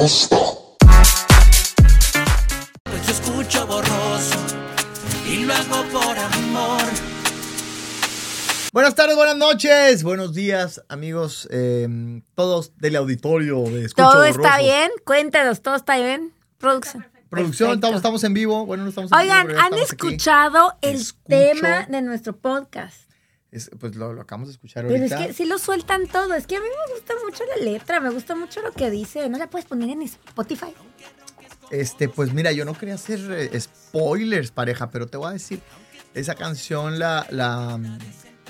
gusta. Pues yo escucho borroso y lo hago por amor. Buenas tardes, buenas noches, buenos días, amigos, eh, todos del auditorio de Escucho ¿Todo está bien? Cuéntanos, ¿todo está bien? Producción. Producción, estamos, estamos en vivo. Bueno, no estamos en Oigan, vivo, ¿han estamos aquí. escuchado el Escucho. tema de nuestro podcast? Es- pues lo, lo acabamos de escuchar Pero es ahorita. que sí lo sueltan todo. Es que a mí me gusta mucho la letra, me gusta mucho lo que dice. ¿No la puedes poner en Spotify? Este, pues mira, yo no quería hacer eh, spoilers, pareja, pero te voy a decir, esa canción la, la,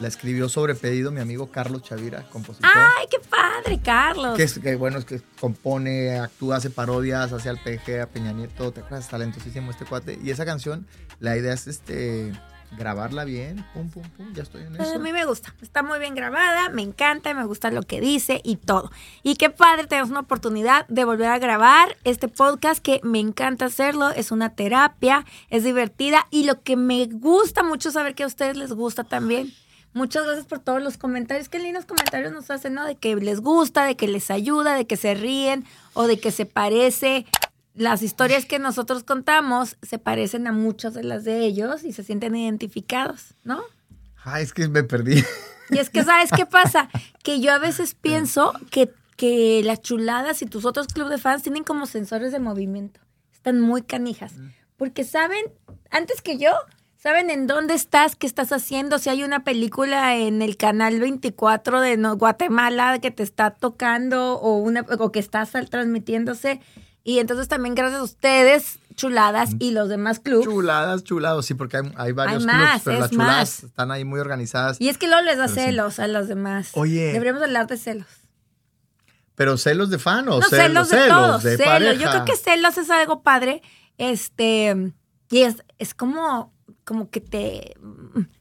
la escribió sobre pedido mi amigo Carlos Chavira, compositor. ¡Ay, qué padre, Carlos! Que, es, que bueno, es que compone, actúa, hace parodias, hace al PG, a Peña Nieto, te acuerdas, talentosísimo este cuate. Y esa canción, la idea es este grabarla bien, pum, pum, pum, ya estoy en Pues eso. a mí me gusta, está muy bien grabada, me encanta, me gusta lo que dice y todo. Y qué padre, tenemos una oportunidad de volver a grabar este podcast que me encanta hacerlo, es una terapia, es divertida y lo que me gusta mucho saber que a ustedes les gusta también. Muchas gracias por todos los comentarios, qué lindos comentarios nos hacen, ¿no? De que les gusta, de que les ayuda, de que se ríen o de que se parece. Las historias que nosotros contamos se parecen a muchas de las de ellos y se sienten identificados, ¿no? Ay, es que me perdí. Y es que, ¿sabes qué pasa? Que yo a veces pienso que, que las chuladas y tus otros clubes de fans tienen como sensores de movimiento. Están muy canijas. Porque saben, antes que yo, saben en dónde estás, qué estás haciendo. Si hay una película en el canal 24 de Guatemala que te está tocando o, una, o que está transmitiéndose. Y entonces también gracias a ustedes, chuladas, y los demás clubes. Chuladas, chulados, sí, porque hay, hay varios Hay clubs, pero las chuladas más. están ahí muy organizadas. Y es que luego les da sí. celos a los demás. Oye. Deberíamos hablar de celos. Pero celos de fan o No, celos, celos de todos, de celos. pareja. Yo creo que celos es algo padre. Este, y es, es como, como que te,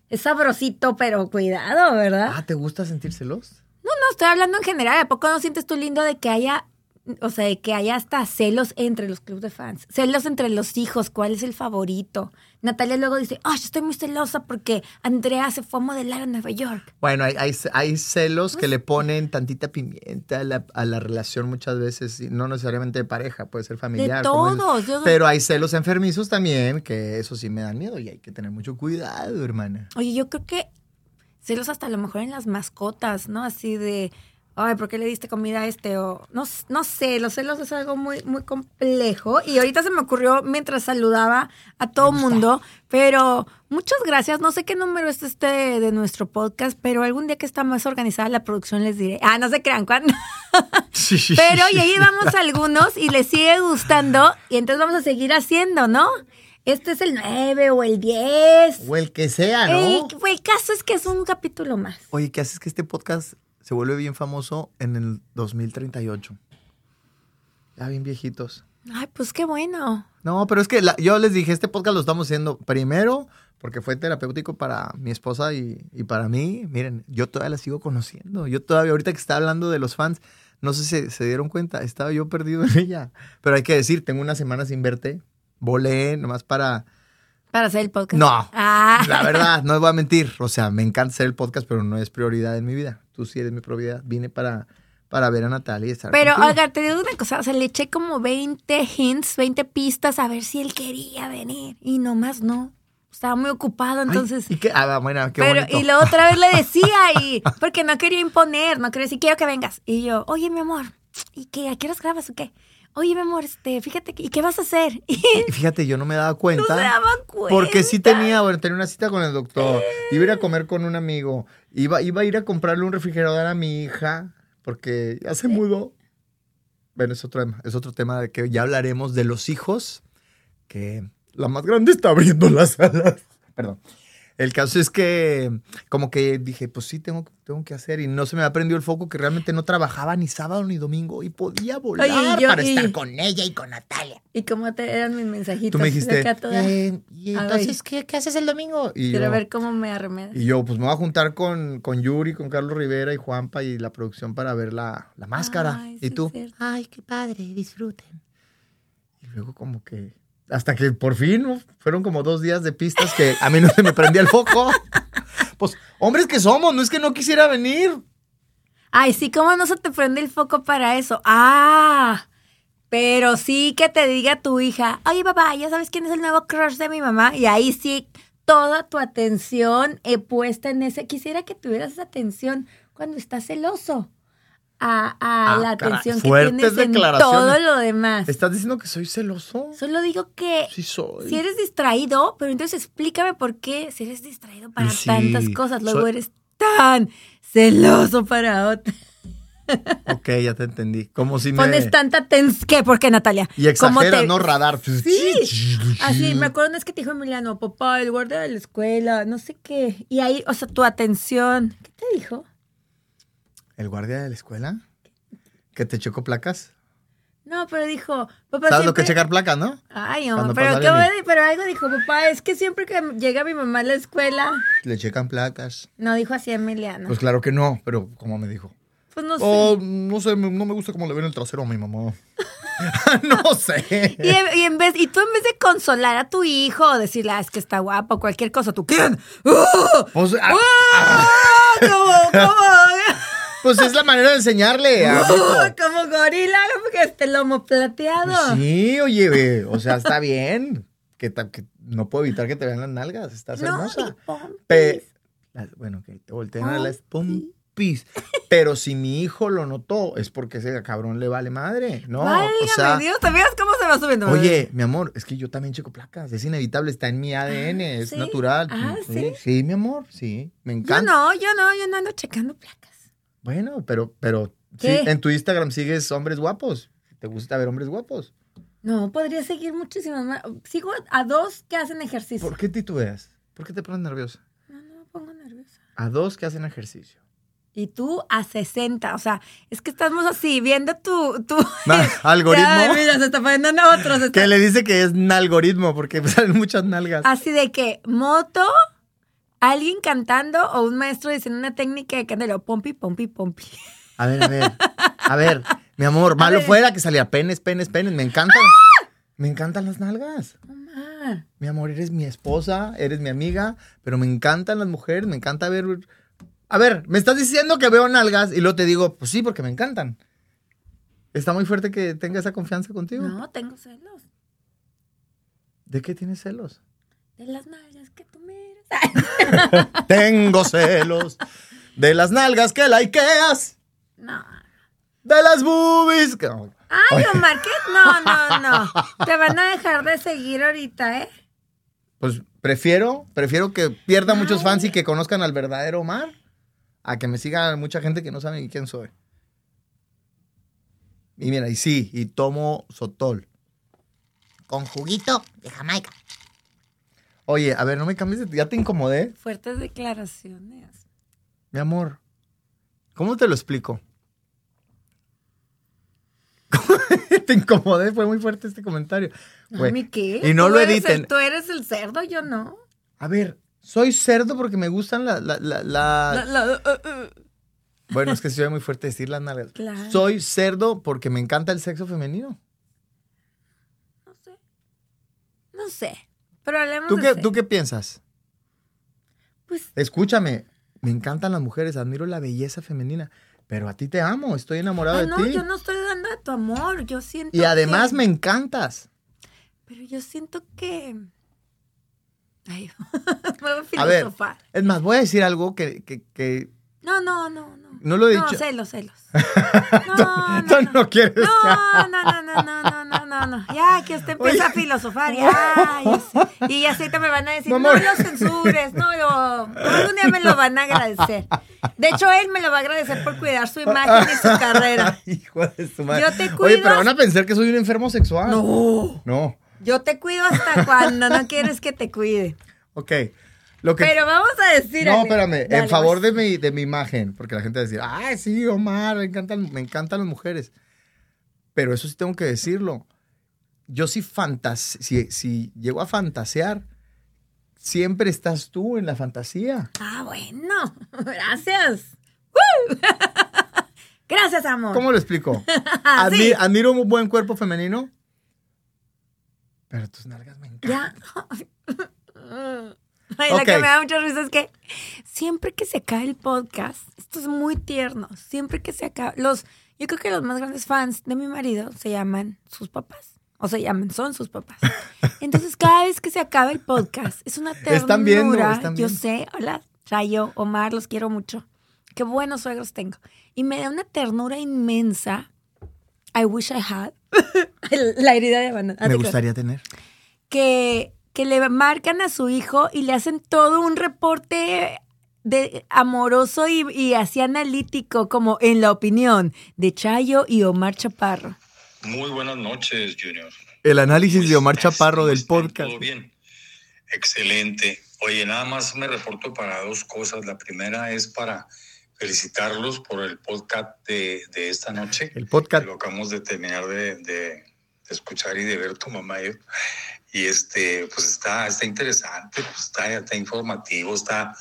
es sabrosito, pero cuidado, ¿verdad? Ah, ¿te gusta sentir celos? No, no, estoy hablando en general. ¿A poco no sientes tú lindo de que haya, o sea, de que haya hasta celos entre los clubes de fans? Celos entre los hijos, ¿cuál es el favorito? Natalia luego dice, ay, yo estoy muy celosa porque Andrea se fue a modelar a Nueva York. Bueno, hay, hay, hay celos que le ponen tantita pimienta a la, a la relación muchas veces, no necesariamente de pareja, puede ser familiar. dices. todos, yo- Pero hay celos enfermizos también, que eso sí me dan miedo y hay que tener mucho cuidado, hermana. Oye, yo creo que celos hasta a lo mejor en las mascotas, ¿no? Así de, ay, ¿por qué le diste comida a este? O no, no sé, los celos es algo muy, muy complejo. Y ahorita se me ocurrió mientras saludaba a todo mundo, pero muchas gracias. No sé qué número es este de nuestro podcast, pero algún día que está más organizada la producción les diré. Ah, no se crean cuándo. Pero ya llevamos algunos y les sigue gustando y entonces vamos a seguir haciendo, ¿no? Este es el 9 o el 10. O el que sea, ¿no? El, el caso es que es un capítulo más. Oye, ¿qué haces que este podcast se vuelve bien famoso en el 2038? Ya bien viejitos. Ay, pues qué bueno. No, pero es que la- yo les dije, este podcast lo estamos haciendo primero porque fue terapéutico para mi esposa y, y para mí. Miren, yo todavía la sigo conociendo. Yo todavía, ahorita que está hablando de los fans, no sé si se dieron cuenta, estaba yo perdido en ella. Pero hay que decir, tengo una semana sin verte. Volé nomás para... Para hacer el podcast. No, Ah. la verdad, no les voy a mentir. O sea, me encanta hacer el podcast, pero no es prioridad en mi vida. Tú sí eres mi prioridad. Vine para, para ver a Natalia y estar Pero, contigo. oiga, te digo una cosa, o sea, le eché como 20 hints, 20 pistas a ver si él quería venir. Y nomás no. Estaba muy ocupado, Ay, entonces. ¿y qué? Ah, bueno, qué pero, bonito. y la otra vez le decía, y porque no quería imponer, no quería decir, quiero que vengas. Y yo, oye, mi amor, ¿y qué? ¿A qué horas grabas o qué? Oye, mi amor, este, fíjate, que- ¿y qué vas a hacer? Y Fíjate, yo no me daba cuenta. no se daba cuenta. Porque sí tenía, bueno, tenía una cita con el doctor, iba a ir a comer con un amigo, iba, iba a ir a comprarle un refrigerador a mi hija, porque ya se mudó. Bueno, es otro tema, es otro tema de que ya hablaremos de los hijos, que la más grande está abriendo las alas. Perdón. El caso es que como que dije, pues sí, tengo, tengo que hacer. Y no se me aprendió el foco que realmente no trabajaba ni sábado ni domingo y podía volar Oye, y yo- para y- estar con ella y con Natalia. ¿Y cómo te eran mis mensajitos? Tú me dijiste, Acá toda- "Eh, ¿y entonces ¿qué, qué haces el domingo? Y Quiero yo, ver cómo me arremedas. y yo, pues me voy a juntar con, con Yuri, con Carlos Rivera y Juanpa y la producción para ver la, la máscara. Ay, y sí, tú, ay, qué padre, disfruten. Y luego como que, hasta que por fin, fueron como dos días de pistas que a mí no se me prendía el foco. Pues hombres que somos, no es que no quisiera venir. Ay, sí, ¿cómo no se te prende el foco para eso? Ah, Pero sí que te diga tu hija, oye papá, ¿ya sabes quién es el nuevo crush de mi mamá? Y ahí sí, toda tu atención eh, puesta en ese. Quisiera que tuvieras esa atención cuando estás celoso. A, a Ah, la atención que tienes en todo lo demás. ¿Estás diciendo que soy celoso? Solo digo que Sí soy. si eres distraído, pero entonces explícame por qué, si eres distraído para Sí, tantas cosas, luego soy- eres tan celoso para otras. Ok, ya te entendí. Como si me... Pones tanta atención. ¿Qué? ¿Por qué, Natalia? Y ¿Cómo exageras, te- ¿no? Radar. Sí. Así, me acuerdo una vez que te dijo Emiliano, papá, el guardia de la escuela, no sé qué. Y ahí, o sea, tu atención. ¿Qué te dijo? ¿El guardia de la escuela? ¿Que te chocó placas? No, pero dijo, papá, ¿Sabes lo que es checar placas, no? Ay, no, pero, ¿qué a- pero algo dijo, papá, es que siempre que llega mi mamá a la escuela, Le checan placas. no dijo así Emiliano. Pues claro que no, pero como me dijo. Pues no sé. Oh, no sé, no me gusta cómo le ven el trasero a mi mamá. no sé. Y, en- y en vez, y tú en vez de consolar a tu hijo, o decirle, ah, es que está guapo, o cualquier cosa, tú, ¿quién? ¡Uh! Pues, ah, ¡Ah! ¿Cómo, cómo? pues es la manera de enseñarle a hijo. Como gorila, porque este lomo plateado. Pues sí, oye, o sea, está bien. Que, no puedo evitar que te vean las nalgas. Estás No, hermosa. Pe- las- bueno, que te voltean a las pompis. Pero si mi hijo lo notó, es porque ese cabrón le vale madre, ¿no? Válgame o sea, Dios, ¿te fijas cómo se va subiendo? oye, mi amor, es que yo también checo placas. Es inevitable, está en mi ADN, es ¿sí? natural. Ah, ¿sí? Sí, mi amor, sí. Me Yo encanta. no, yo no, yo no ando checando placas. Bueno, pero, pero sí, en tu Instagram sigues hombres guapos. ¿Te gusta ver hombres guapos? No, podría seguir muchísimas más. Sigo a dos que hacen ejercicio. ¿Por qué titubeas? ¿Por qué te pones nerviosa? No, no me pongo nerviosa. A dos que hacen ejercicio. Y tú a 60. O sea, es que estamos así, viendo tu. tu algoritmo. Ay, mira, se está poniendo en otros. está- Que le dice que es un algoritmo porque salen muchas nalgas. Así de que moto, alguien cantando o un maestro diciendo una técnica de candelo. Pompi, pompi, pompi. A ver, a ver. A ver, mi amor, malo fuera que salía penes, penes, penes. Me encantan. Me encantan las nalgas. Mamá. Mi amor, eres mi esposa, eres mi amiga, pero me encantan las mujeres, me encanta ver. A ver, me estás diciendo que veo nalgas y luego te digo, pues sí, porque me encantan. ¿Está muy fuerte que tenga esa confianza contigo? No, tengo celos. ¿De qué tienes celos? De las nalgas que tú miras. Tengo celos de las nalgas que likeas, No. de las boobies. que- Ay, Omar, ¿qué? No, no, no. Te van a dejar de seguir ahorita, ¿eh? Pues prefiero, prefiero que pierda muchos fans y que conozcan al verdadero Omar a que me siga mucha gente que no sabe ni quién soy. Y mira, y sí, y tomo sotol. Con juguito de Jamaica. Oye, a ver, no me cambies de... Ya te incomodé, Fuertes declaraciones. mi amor. ¿Cómo te lo explico? te incomodé, fue muy fuerte este comentario. No, Güey, ¿mi qué? Y no Tú lo eres editen. el- tú eres el cerdo, yo no. A ver, soy cerdo porque me gustan la... la, la, la- La- la- uh, uh. Bueno, es que se ve muy fuerte decir las nalgas. Claro. Soy cerdo porque me encanta el sexo femenino. No sé. No sé. Pero hablemos ¿Tú qué. ¿Tú qué piensas? Pues, Escúchame, me encantan las mujeres, admiro la belleza femenina, pero a ti te amo, estoy enamorado ay, de no, ti. yo no estoy dando de tu amor. Yo siento Y además que- me encantas. Pero yo siento que... Ay, me voy a A ver, filosofar. es más, voy a decir algo que, que, que no, no, no, no. No lo he dicho. No, celos, celos. No, no, no, no, no. No, no, no, no, no. Ya que usted empieza a filosofar, ya. ya y ahorita me van a decir, no, lo censures, no lo. Algún día me lo van a agradecer. De hecho, él me lo va a agradecer por cuidar su imagen y su carrera. Hijo de su madre. Yo. Oye, pero van a pensar que soy un enfermo sexual. No. No. Yo te cuido hasta cuando no quieres que te cuide. Ok. Lo que, Pero vamos a decir. no, espérame, dale, en favor pues. de mi, de mi imagen, porque la gente va a decir, ay, sí, Omar, me encantan, me encantan las mujeres. Pero eso sí tengo que decirlo. Yo sí si, si llego a fantasear, siempre estás tú en la fantasía. Ah, bueno. Gracias. ¡Woo! Gracias, amor. ¿Cómo lo explico? Admi- sí. Admiro un buen cuerpo femenino, pero tus nalgas me encantan. Ya. Y la que me da mucha risa es que siempre que se acaba el podcast, esto es muy tierno, siempre que se acaba, los, yo creo que los más grandes fans de mi marido se llaman sus papás. O se llaman, son sus papás. Entonces, cada vez que se acaba el podcast, es una ternura. Están viendo, están Yo sé, hola, Rayo, Omar, los quiero mucho. Qué buenos suegros tengo. Y me da una ternura inmensa. I wish I had. la herida de. Ah, Me gustaría tener. que, que le marcan a su hijo y le hacen todo un reporte de amoroso y, y así analítico, como en la opinión de Chayo y Omar Chaparro. Muy buenas noches, Junior. El análisis de Omar ¿Cómo estás? Chaparro ¿Cómo del podcast. ¿Todo bien? Excelente. Oye, nada más me reporto para dos cosas. La primera es para felicitarlos por el podcast de, de esta noche. El podcast. Lo acabamos de terminar de, de- de escuchar y de ver tu mamá y yo. Y este, pues está, está interesante, pues está, está informativo, está,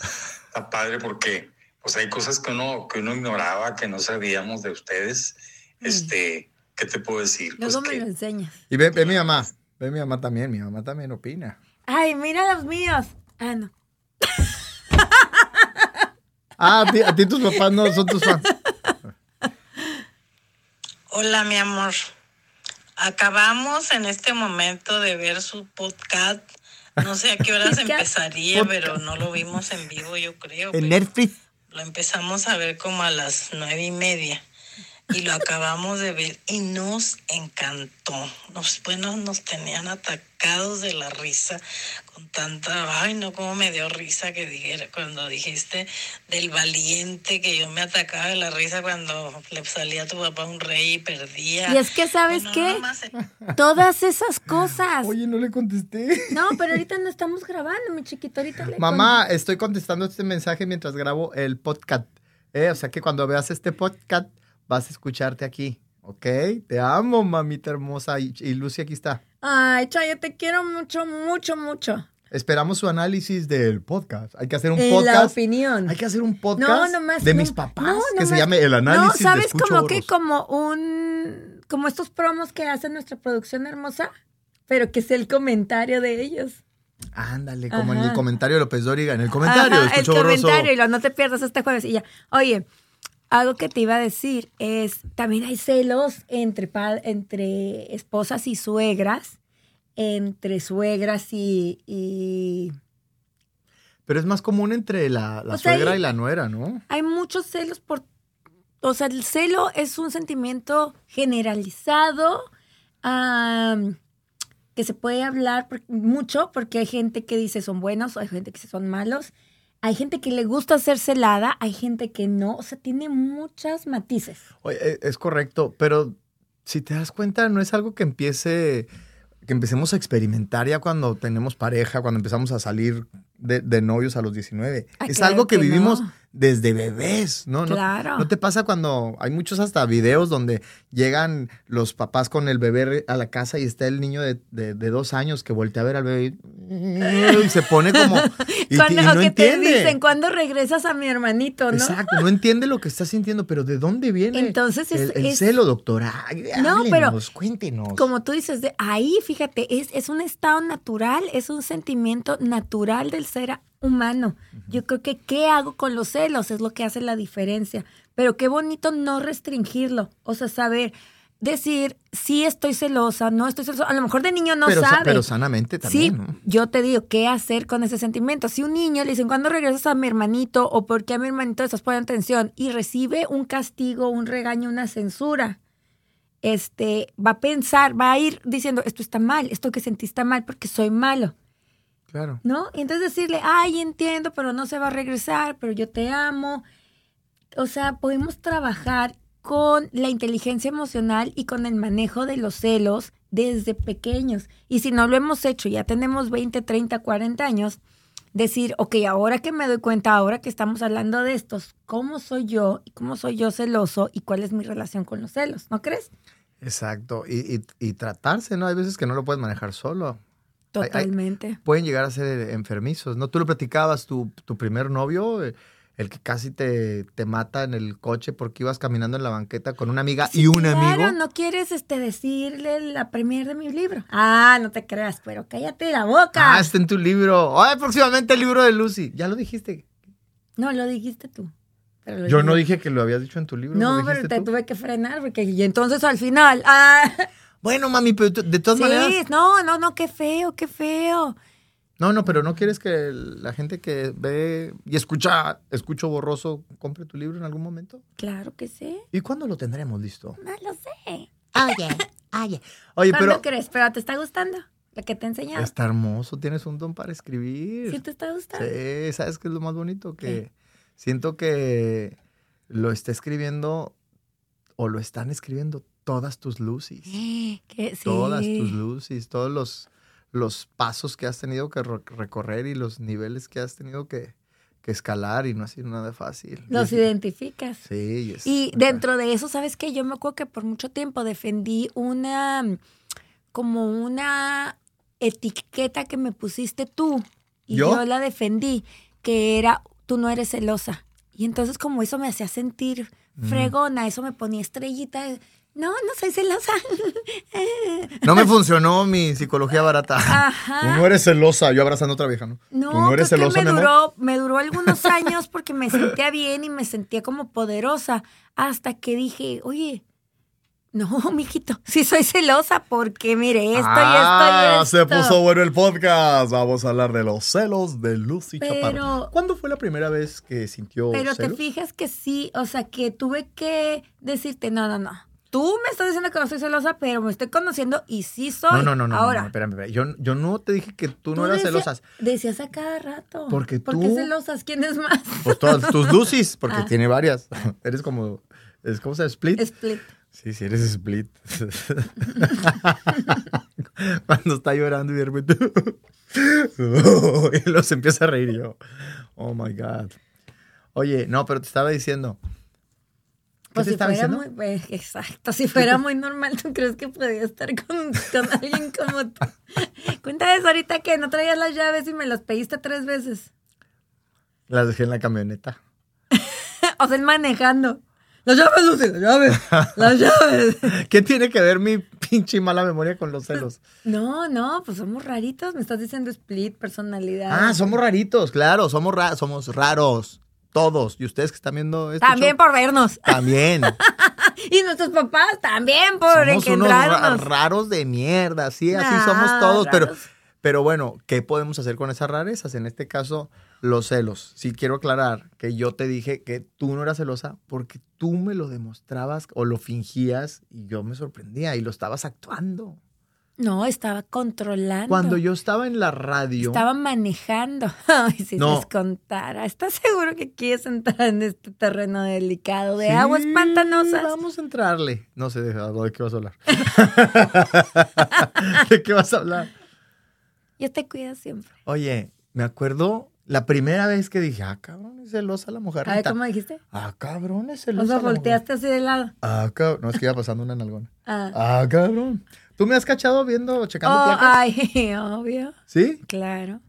está padre porque pues hay cosas que uno, que uno ignoraba, que no sabíamos de ustedes. Este, ¿qué te puedo decir? Pues Luego me que- lo enseñas. Y ve, ve mi mamá. Ve mi mamá también. Mi mamá también opina. Ay, mira los míos. Ah, no. Ah, a ti, a ti tus papás no son tus fans. Hola, mi amor. Acabamos en este momento de ver su podcast. No sé a qué horas empezaría, Podcast. pero no lo vimos en vivo, yo creo. En Netflix. Lo empezamos a ver como a las nueve y media. Y lo acabamos de ver y nos encantó. Nos, bueno, nos tenían atacados de la risa con tanta, ay no, como me dio risa que dijera cuando dijiste del valiente que yo me atacaba de la risa cuando le salía a tu papá un rey y perdía. Y es que, ¿sabes Bueno, qué? nomás, Todas esas cosas. Oye, no le contesté. No, pero ahorita no estamos grabando, mi chiquito. Ahorita le Mamá, estoy contestando este mensaje mientras grabo el podcast. Eh, o sea que cuando veas este podcast vas a escucharte aquí. ¿Ok? Te amo, mamita hermosa. Y, y Lucy aquí está. Ay, Chayo, te quiero mucho, mucho, mucho. Esperamos su análisis del podcast. Hay que hacer un En la podcast. opinión. Hay que hacer un No, podcast nomás. de no- mis papás no, que se llame El análisis No, ¿sabes? de como que como un. Como estos promos que hace nuestra producción hermosa, pero que es el comentario de ellos. Ándale, como en el comentario de López Dóriga. En el comentario Ajá, el comentario, y lo no te pierdas este jueves. Y ya. Oye, algo que te iba a decir es: también hay celos entre, entre esposas y suegras, entre suegras y. y- Pero es más común entre la, la sea, suegra hay- y la nuera, ¿no? hay muchos celos por... O sea, el celo es un sentimiento generalizado que se puede hablar por- mucho porque hay gente que dice son buenos, hay gente que dice son malos, hay gente que le gusta ser celada, hay gente que no, o sea, tiene muchas matices. Oye, eh, es correcto, pero si te das cuenta, no es algo que empiece, que empecemos a experimentar ya cuando tenemos pareja, cuando empezamos a salir de, de novios a los 19. Ay, es claro algo que, que vivimos no. Desde bebés, ¿no? Claro. ¿No te pasa cuando hay muchos hasta videos donde llegan los papás con el bebé a la casa y está el niño de, de- de dos años que voltea a ver al bebé y, y se pone como... Y, Cuando, y no que entiende. te dicen, ¿cuándo regresas a mi hermanito, no? Exacto, no entiende lo que está sintiendo, pero ¿de dónde viene Entonces es- el, el es- celo, doctora? No, pero- cuéntenos. Como tú dices, de ahí, fíjate, es, es un estado natural, es un sentimiento natural del ser humano. Yo creo que qué hago con los celos es lo que hace la diferencia. Pero qué bonito no restringirlo. O sea, saber decir, sí estoy celosa, no estoy celosa. A lo mejor de niño no pero, sa- sabe. pero sanamente Sí, también, ¿no? yo te digo, ¿qué hacer con ese sentimiento? Si un niño le dicen, ¿cuándo regresas a mi hermanito? ¿O por qué a mi hermanito le estás poniendo atención? Y recibe un castigo, un regaño, una censura. Este, va a pensar, va a ir diciendo, esto está mal, esto que sentí está mal porque soy malo, Claro. ¿no? Y entonces decirle, ay, entiendo, pero no se va a regresar, pero yo te amo. O sea, podemos trabajar con la inteligencia emocional y con el manejo de los celos desde pequeños. Y si no lo hemos hecho, ya tenemos 20, 30, 40 años, decir, ok, ahora que me doy cuenta, ahora que estamos hablando de estos, ¿cómo soy yo? ¿Y cómo soy yo celoso? ¿Y cuál es mi relación con los celos? ¿No crees? Exacto. Y, y- y tratarse, ¿no? Hay veces que no lo puedes manejar solo. Totalmente. Pueden llegar a ser enfermizos, ¿no? Tú lo platicabas, tu, tu primer novio, eh, el que casi te, te mata en el coche porque ibas caminando en la banqueta con una amiga y un Claro, amigo. no quieres este, decirle la premier de mi libro. Ah, no te creas, pero cállate la boca. Ah, está en tu libro. Ay, próximamente el libro de Lucy. Ya lo dijiste. No, lo dijiste tú. pero Yo no dije- que lo habías dicho en tu libro. No, ¿lo pero te tú? tuve que frenar porque y entonces al final. Ah, Bueno, mami, pero de todas sí, maneras. no, no, no, qué feo, qué feo. No, no, pero no quieres que la gente que ve y escucha, escucho borroso, compre tu libro en algún momento. Claro que sí. ¿Y cuándo lo tendremos listo? No lo sé. Oye, oye. Oye, ¿Cuándo pero crees? Pero te está gustando lo que te he enseñado. está hermoso, tienes un don para escribir. ¿Sí te está gustando? Sí, ¿sabes qué es lo más bonito? Que ¿Qué? siento que lo está escribiendo o lo están escribiendo todas tus luces. Sí. Todas tus luces, todos los, los pasos que has tenido que recorrer y los niveles que has tenido que, que escalar y no ha sido nada fácil. Los identificas. Sí, y es- Y dentro de eso, ¿sabes qué? Yo me acuerdo que por mucho tiempo defendí una, como una etiqueta que me pusiste tú. Y ¿Yo? yo, la defendí, que era, tú no eres celosa. Y entonces como eso me hacía sentir Mm. fregona, eso me ponía estrellita. No, no soy celosa. No me funcionó mi psicología barata. Ajá. Tú no eres celosa, yo abrazando a otra vieja, ¿no? No, Tú no eres creo celosa, que me mi amor. duró, me duró algunos años porque me sentía bien y me sentía como poderosa. Hasta que dije, oye, no, mijito, sí soy celosa porque mire, esto ah, y esto y esto. se puso bueno el podcast. Vamos a hablar de los celos de Lucy Pero- Chaparro. ¿Cuándo fue la primera vez que sintió Pero te fijas que sí, o sea, que tuve que decirte, no, no, no. Tú me estás diciendo que no soy celosa, pero me estoy conociendo y sí soy. No, no, no, no, Ahora, no, espérame, espérame. Yo, yo no te dije que tú no eras decía- celosa. Decías a cada rato. Porque ¿Por qué tú- celosas? ¿Quién es más? Pues todas tus Lucis, porque Ah. tiene varias. Eres como, es como se split. Split. Sí, sí, eres split. Cuando está llorando y de repente. y se empieza a reír yo. Oh my God. Oye, no, pero te estaba diciendo. ¿Qué Pues si estaba fuera diciendo? muy, eh, exacto, si fuera muy normal, ¿tú crees que podía estar con, con alguien como tú? Cuenta eso ahorita que no traías las llaves y me las pediste tres veces. Las dejé en la camioneta. o sea, manejando. Las llaves, Lucy, las llaves, las llaves. ¿Qué tiene que ver mi pinche mala memoria con los celos? No, no, pues somos raritos, me estás diciendo split, personalidad. Ah, somos raritos, claro, somos, ra- somos raros. Todos. Y ustedes que están viendo esto. También por vernos. También. y nuestros papás también por somos unos raros de mierda, sí, así somos todos, pero, pero bueno, ¿qué podemos hacer con esas rarezas? En este caso, los celos. Sí quiero aclarar que yo te dije que tú no eras celosa porque tú me lo demostrabas o lo fingías y yo me sorprendía y lo estabas actuando. No, estaba controlando. Cuando yo estaba en la radio, Estaba manejando. Ay, si No. les contara. ¿Estás seguro que quieres entrar en este terreno delicado de Sí, aguas pantanosas? Vamos a entrarle. No sé de, qué vas a hablar. ¿De qué vas a hablar? Yo te cuido siempre. Oye, me acuerdo la primera vez que dije, ah, cabrón, es celosa la mujer. A ver, ¿cómo dijiste? Ah, cabrón, es O celosa. sea, la mujer. volteaste así de lado. Ah, cabrón. No, es que iba pasando una nalgona. Ah. Ah, cabrón. ¿Tú me has cachado viendo, checando Oh, placas? ay, obvio. ¿Sí? Claro.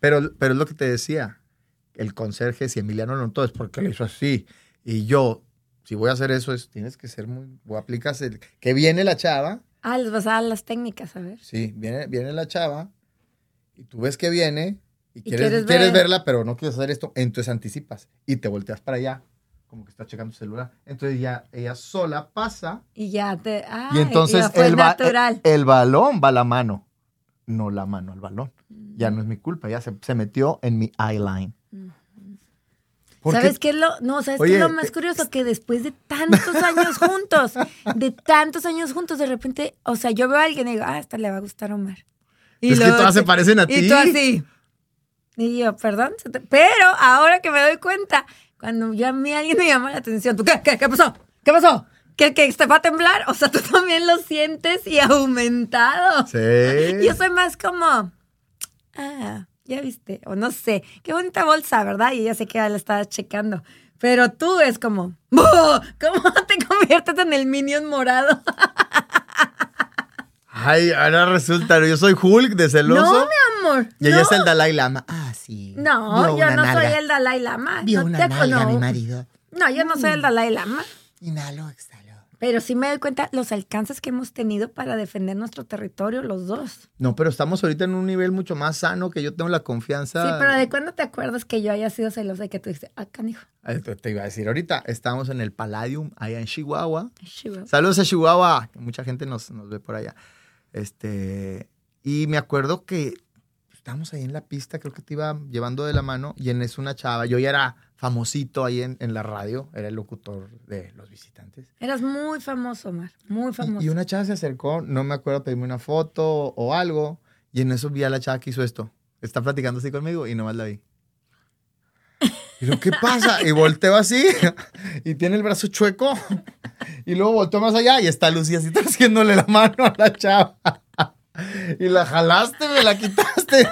Pero, pero es lo que te decía. El conserje, si Emiliano no todo es porque lo hizo así. Y yo, si voy a hacer eso, es, tienes que ser muy. O aplicas el. Que viene la chava. Ah, les vas a dar las técnicas, a ver. Sí, viene, viene la chava. Y tú ves que viene. Y, Y quieres, quieres quieres ver. verla, pero no quieres hacer esto. Entonces anticipas. Y te volteas para allá. Como que está checando su celular. Entonces ya ella sola pasa. Y ya te. Ah, y entonces fue el, ba- natural. el balón va a la mano. No la mano al balón. Ya no es mi culpa. Ya se, se metió en mi eyeline. Porque- ¿Sabes qué es lo, no, ¿sabes qué es lo más curioso? Que después de tantos años juntos, de tantos años juntos, de repente, o sea, yo veo a alguien y digo, ah, esta le va a gustar a Omar. Y Es que todas se parecen a Y ti. tú así. Y yo, perdón, pero ahora que me doy cuenta, cuando ya a mí alguien me llama la atención, ¿tú qué, qué, qué pasó? ¿Qué pasó? ¿Que, que te va a temblar? O sea, tú también lo sientes y aumentado. Sí. Yo soy más como, ah, ya viste, o no sé, qué bonita bolsa, ¿verdad? Y ella se queda, la estaba checando. Pero tú es como, "¡Buh! ¿cómo te conviertes en el minion morado? Ay, ahora resulta, yo soy Hulk de celoso. No, mi amor. Y ella es el Dalai Lama. Ah, sí. No, Vio yo no soy el Dalai Lama. Vio no una te nalga, mi marido. No, yo no soy el Dalai Lama. Inhalo, exhalo. Pero sí me doy cuenta los alcances que hemos tenido para defender nuestro territorio, los dos. No, pero estamos ahorita en un nivel mucho más sano que yo tengo la confianza. Sí, pero ¿de cuándo te acuerdas que yo haya sido celosa y que tú dices, ah, canijo? Te, te iba a decir ahorita, estamos en el Palladium, allá en Chihuahua. Chihuahua. Saludos a Chihuahua, que mucha gente nos, nos ve por allá. Este, y me acuerdo que estábamos ahí en la pista, creo que te iba llevando de la mano, y en eso una chava, yo ya era famosito ahí en, en la radio, era el locutor de los visitantes. Eras muy famoso, Omar, muy Y, famoso. y una chava se acercó, no me acuerdo, pedirme una foto o algo, y en eso vi a la chava que hizo esto. Está platicando así conmigo y nomás la vi. Y lo ¿qué pasa? Y volteo así y tiene el brazo chueco. Y luego volteo más allá y está Lucía así haciéndole la mano a la chava. Y la jalaste, me la quitaste.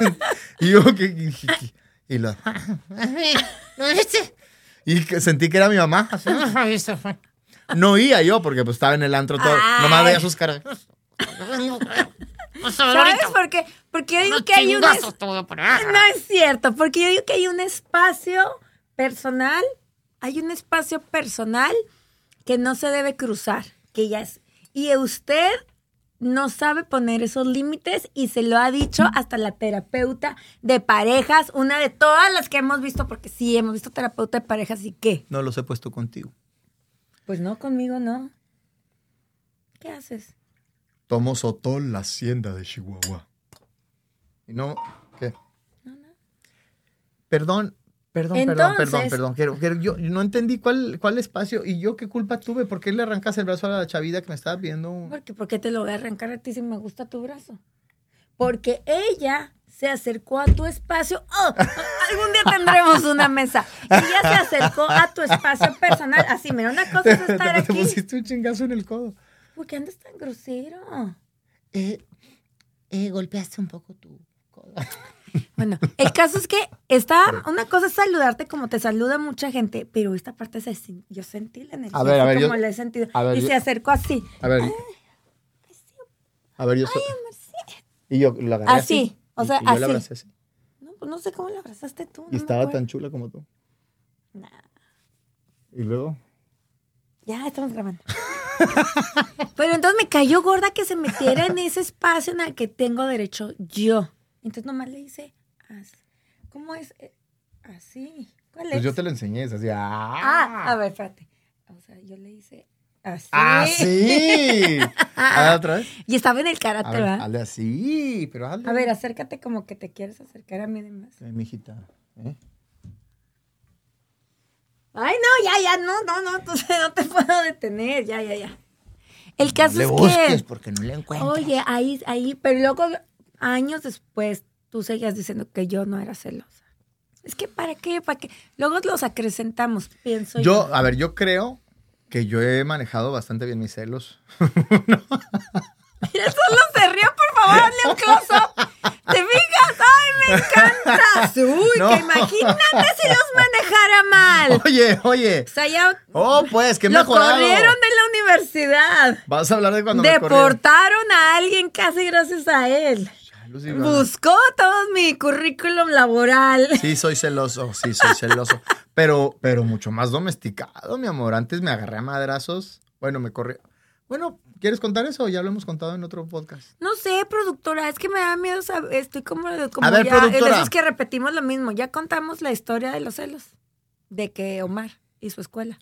Y yo, ¿qué? qué- qué- qué? Y lo... Y que sentí que era mi mamá. No oía yo porque pues estaba en el antro todo. Nomás veía sus caras. ¿Sabes por qué? Porque yo digo que hay un... es- No es cierto, porque yo digo que hay un espacio personal, hay un espacio personal que no se debe cruzar, que ya es... Y usted no sabe poner esos límites y se lo ha dicho hasta la terapeuta de parejas, una de todas las que hemos visto, porque sí, hemos visto terapeuta de parejas y qué. No los he puesto contigo. Pues no, conmigo no. ¿Qué haces? Tomo Sotol, la hacienda de Chihuahua. Y no, ¿qué? Perdón, perdón, perdón, perdón, Entonces- perdón. Quiero, quiero- yo no entendí cuál, cuál espacio y yo qué culpa tuve. ¿Por qué le arrancas el brazo a la chavida que me estaba viendo? Porque, ¿Por qué te lo voy a arrancar a ti si me gusta tu brazo? Porque ella se acercó a tu espacio. ¡Oh! Algún día tendremos una mesa. Ella se acercó a tu espacio personal. Así, mira, una cosa es estar te aquí. pusiste un chingazo en el codo. ¿Por qué andas tan grosero? Eh, eh, golpeaste un poco tu codo. Bueno, el caso es que está, una cosa es saludarte como te saluda mucha gente, pero esta parte se, yo sentí la energía A ver, a así ver, yo- como la he sentido. a ver, y yo- se acercó así. A ver. A ver, yo soy. Y yo lo agarré así. Así, o sea, y, y yo así. la abracé así. No, pues no sé cómo la abrazaste tú. no Y estaba tan chula como tú. Nah. Y luego. Ya, estamos grabando. Pero entonces me cayó gorda que se metiera en ese espacio en el que tengo derecho yo. Entonces nomás le hice así. ¿Cómo es? Eh, Así. ¿Cuál es? Pues yo te lo enseñé, es así. Ah, ¡Ah! a ver, espérate. O sea, yo le hice así. ¡Ah, sí! A ver, otra vez. Y estaba en el A karate, ver, ¿verdad? hazle así, pero hazle. A ver, acércate como que te quieres acercar a mí de más. Ay, mijita. ¿eh? Ay, no, ya, ya, no, no, no, entonces no te puedo detener, ya, ya, ya. El caso le es busques que, porque no le encuentro. oye, ahí, ahí, pero luego, años después, tú seguías diciendo que yo no era celosa. Es que, ¿para qué? ¿Para qué? Luego los acrecentamos, pienso yo. Yo, a ver, yo creo que yo he manejado bastante bien mis celos. Mira, solo se rió, por favor, hazle un close-up. ¿Te fijas? ¡Ay, me encanta! Uy, No. que imagínate si los manejara mal. Oye, oye. O sea, ya Oh, pues, lo mejorado. corrieron de la universidad. Vas a hablar de cuando me corrieron. Deportaron a alguien casi gracias a él. Lucy. Buscó todo mi currículum laboral. Sí, soy celoso, sí, soy celoso. Pero, pero mucho más domesticado, mi amor. Antes me agarré a madrazos. Bueno, me corrió. Bueno, ¿quieres contar eso ya lo hemos contado en otro podcast? No sé, productora, es que me da miedo saber. Estoy como, como A ver, ya. productora. esos que repetimos lo mismo. Ya contamos la historia de los celos. De que Omar y su escuela.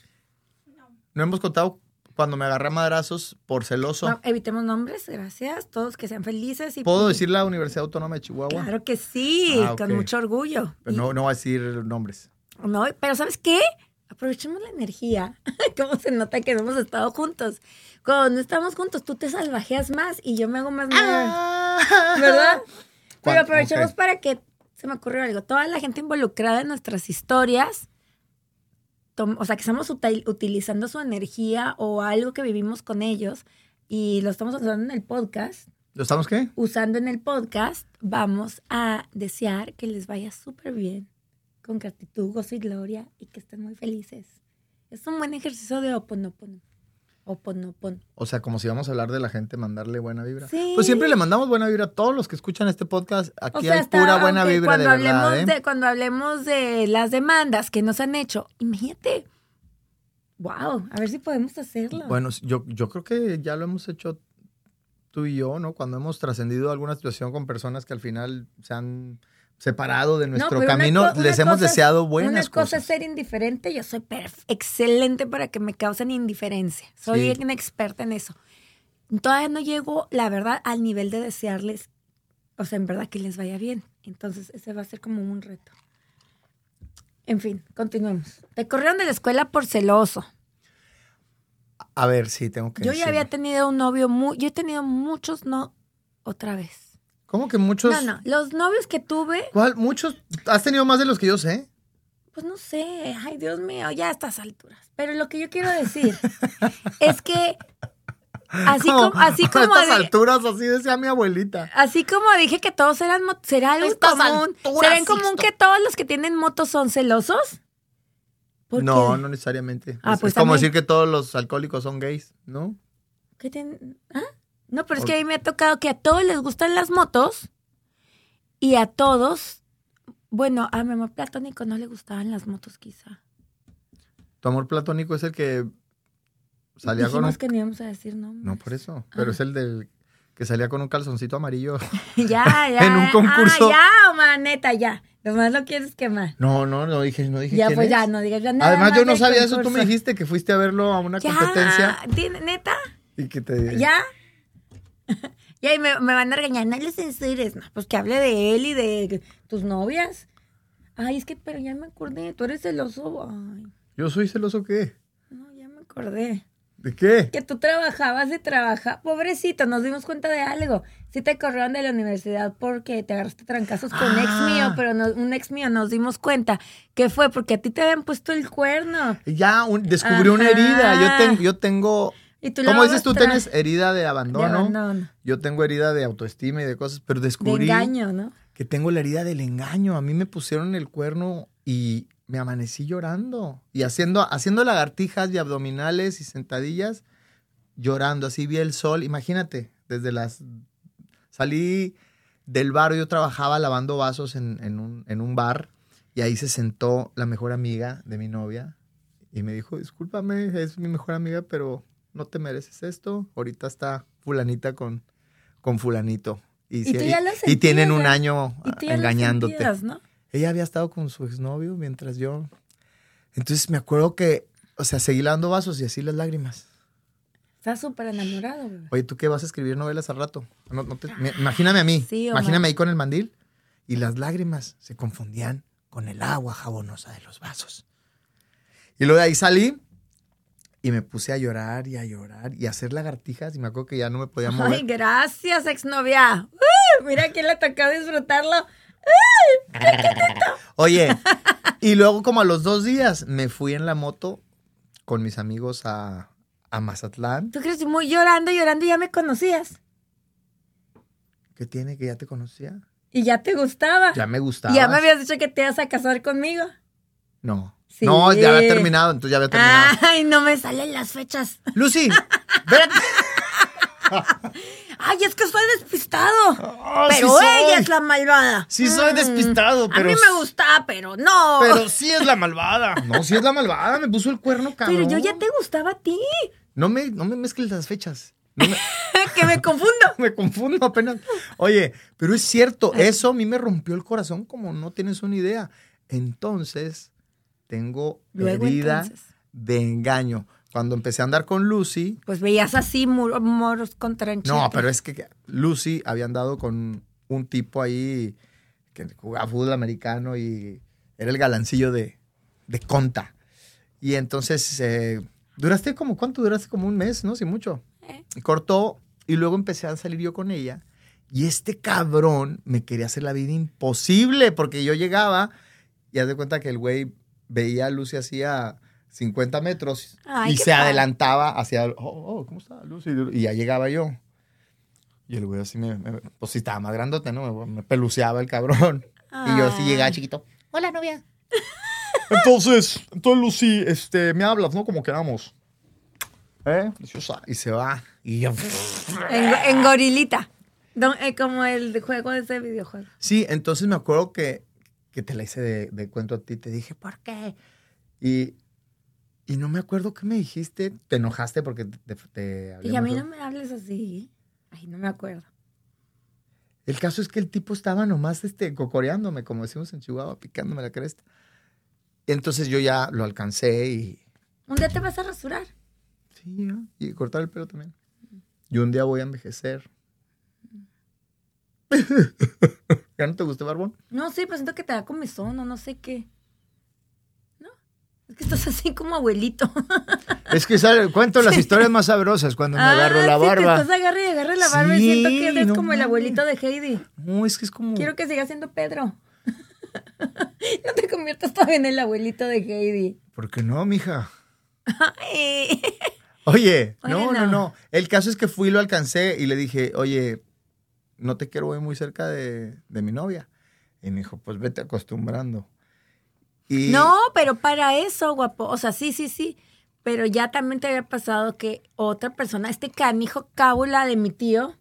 No hemos contado cuando me agarré a madrazos por celoso. No, evitemos nombres, gracias. Todos que sean felices. Y ¿Puedo decir la Universidad Autónoma de Chihuahua? Claro que sí, Ah, con mucho orgullo. Pero Y- no, no voy a decir nombres. No, pero ¿sabes qué? Aprovechemos la energía. ¿Cómo se nota que hemos estado juntos? Cuando no estamos juntos, tú te salvajeas más y yo me hago más mala, ¿verdad? Pero aprovechemos para que se me ocurrió algo. Toda la gente involucrada en nuestras historias, o sea, que estamos util- utilizando su energía o algo que vivimos con ellos y lo estamos usando en el podcast. ¿Lo estamos qué? Usando en el podcast, vamos a desear que les vaya súper bien, con gratitud, gozo y gloria y que estén muy felices. Es un buen ejercicio de oponopono. Oponopon. O sea, como si vamos a hablar de la gente, mandarle buena vibra. Sí. Pues siempre le mandamos buena vibra a todos los que escuchan este podcast. Aquí O sea, hay hasta pura buena vibra de cuando verdad. hablemos ¿eh? de cuando hablemos de las demandas que nos han hecho, imagínate. Wow, a ver si podemos hacerlo. Bueno, yo, yo creo que ya lo hemos hecho tú y yo, ¿no? Cuando hemos trascendido alguna situación con personas que al final se han separado de No, nuestro una camino, les hemos cosa deseado buenas Una cosa cosas. es ser indiferente, yo soy excelente para que me causen indiferencia. Soy Sí. una experta en eso. Todavía no llego, la verdad, al nivel de desearles, o sea, en verdad que les vaya bien. Entonces, ese va a ser como un reto. En fin, continuemos. Te corrieron de la escuela por celoso. A ver, sí, tengo que Yo ya había tenido un novio muy, yo he tenido muchos, no, otra vez. ¿Cómo que muchos? No, no, los novios que tuve, ¿Cuál? ¿Muchos? ¿Has tenido más de los que yo sé? pues no sé, ay Dios mío, ya a estas alturas. Pero lo que yo quiero decir es que así como, así a estas alturas, así decía mi abuelita. así como dije que todos eran será algo Estas común, alturas, será en común que todos los que tienen motos son celosos. ¿Por No, qué? no necesariamente. Ah, es, pues es como decir que todos los alcohólicos son gays, ¿no? ¿Qué tienen? ¿Ah? No, pero es que a mí me ha tocado que a todos les gustan las motos y a todos, bueno, a mi amor platónico no le gustaban las motos quizá. Tu amor platónico es el que salía con un... Dijimos que no íbamos a decir nombres. No, por eso. Pero Ah. es el del que salía con un calzoncito amarillo. ya, ya. En un concurso. Ah, ya, Omar, neta, ya. Nomás lo quieres quemar. No, no, no dije, no dije Ya, quién pues es. ya, no digas ya nada. Además, más yo no sabía eso. Tú me dijiste que fuiste a verlo a una Ya, competencia ¿tiene- neta, y que te... ya. y me, me van a regañar, no le censures. No, pues que hable de él y de tus novias. Ay, es que, pero ya me acordé, tú eres celoso. Ay, ¿Yo soy celoso qué? no, ya me acordé. ¿De qué? Que tú trabajabas y trabajabas. Pobrecito, nos dimos cuenta de algo. Sí te corrieron de la universidad porque te agarraste trancazos con Ah. ex mío, pero no- un ex mío nos dimos cuenta que fue porque a ti te habían puesto el cuerno. Ya un- descubrí una herida. Yo, ten- yo tengo... Y tú ¿Cómo la dices tú? Tienes herida de de abandono. abandono, Yo tengo herida de autoestima y de cosas, pero de descubrí engaño, ¿no? que tengo la herida del engaño. A mí me pusieron el cuerno y me amanecí llorando. Y haciendo, haciendo lagartijas y abdominales y sentadillas, llorando. Así vi el sol. Imagínate, desde las... Salí del bar, yo trabajaba lavando vasos en, en un, en un bar y ahí se sentó la mejor amiga de mi novia y me dijo, discúlpame, es mi mejor amiga, pero no te mereces esto. Ahorita está fulanita con, con fulanito. Y, Y si- tú ya lo y tienen un año Y engañándote. sentías, ¿no? Ella había estado con su exnovio mientras yo. Entonces me acuerdo que, o sea, seguí lavando vasos y así las lágrimas. Estás súper enamorado, bebé. Oye, ¿tú qué vas a escribir novelas al rato? No- no te- me- imagíname a mí. Sí, imagíname ahí con el mandil. Y las lágrimas se confundían con el agua jabonosa de los vasos. Y luego de ahí salí y me puse a llorar y a llorar y a hacer lagartijas. Y me acuerdo que ya no me podía mover. Ay, gracias, exnovia. Uy, mira quién le tocó disfrutarlo. Oye, y luego como a los dos días me fui en la moto con mis amigos a, a Mazatlán. Tú crees muy llorando, llorando y ya me conocías. ¿Qué tiene que ya te conocía? Y ya te gustaba. Ya me gustaba. Ya me habías dicho que te ibas a casar conmigo. No. Sí. No, ya había terminado, entonces ya había terminado. Ay, no me salen las fechas. Lucy, espérate. Ay, es que soy despistado. Ah, pero sí ella es la malvada. Sí soy Mm. despistado, pero- A mí me gustaba, pero no. Pero sí es la malvada. No, sí es la malvada. Me puso el cuerno, cabrón. Pero yo ya te gustaba a ti. No me, no me mezcles las fechas. No me, que me confundo. me confundo apenas. Oye, pero es cierto, eso a mí me rompió el corazón como no tienes una idea. Entonces, tengo Luego, herida entonces. de engaño. Cuando empecé a andar con Lucy, Pues veías así mur- moros con tranchete. no, pero es que Lucy había andado con un tipo ahí que jugaba fútbol americano y era el galancillo de, de Conta. Y entonces, eh, duraste como, ¿cuánto duraste? Como un mes, ¿no? Sí, mucho. Eh. Cortó y luego empecé a salir yo con ella. Y este cabrón me quería hacer la vida imposible porque yo llegaba y haz de cuenta que el güey veía a Lucy hacía 50 metros Ay, y se padre. adelantaba hacia, oh, oh, ¿cómo está Lucy? Y ya llegaba yo. Y el güey así me, me- pues sí estaba más grandote, ¿no? Me, me peluceaba el cabrón. Y yo así llegaba chiquito. Hola, novia. Entonces, entonces Lucy, este, me hablas, ¿no? Como queramos. ¿Eh? Preciosa. Y se va. Y yo. En, en gorilita. Don- eh, como el juego de ese videojuego. Sí, entonces me acuerdo que, que te la hice de, de cuento a ti. Te dije, ¿por qué? Y, y no me acuerdo qué me dijiste. Te enojaste porque te, te hablé Y a mí no me hables así. Ay, no me acuerdo. El caso es que el tipo estaba nomás este, cocoreándome, como decimos en Chihuahua, picándome la cresta. Entonces yo ya lo alcancé y. Un día te vas a rasurar. Sí, ya, y cortar el pelo también. Y un día voy a envejecer. ¿Ya no te gustó, Barbón? No, sí, pero siento que te da comezón o no sé qué. ¿No? Es que estás así como abuelito. Es que sale, cuento las historias más sabrosas cuando me agarro la Ah, sí, barba. que estás agarre y agarre la barba y siento que eres no como el abuelito de Heidi. No, es que es como. Quiero que siga siendo Pedro. no te conviertas todavía en el abuelito de Heidi. ¿Por qué no, mija? Ay. Oye, no, no, Bueno. no. El caso es que fui y lo alcancé y le dije, oye, no te quiero ver muy cerca de, de mi novia. Y me dijo, pues vete acostumbrando. Y No, pero para eso, guapo. O sea, sí, sí, sí. Pero ya también te había pasado que otra persona, este canijo cábula de mi tío,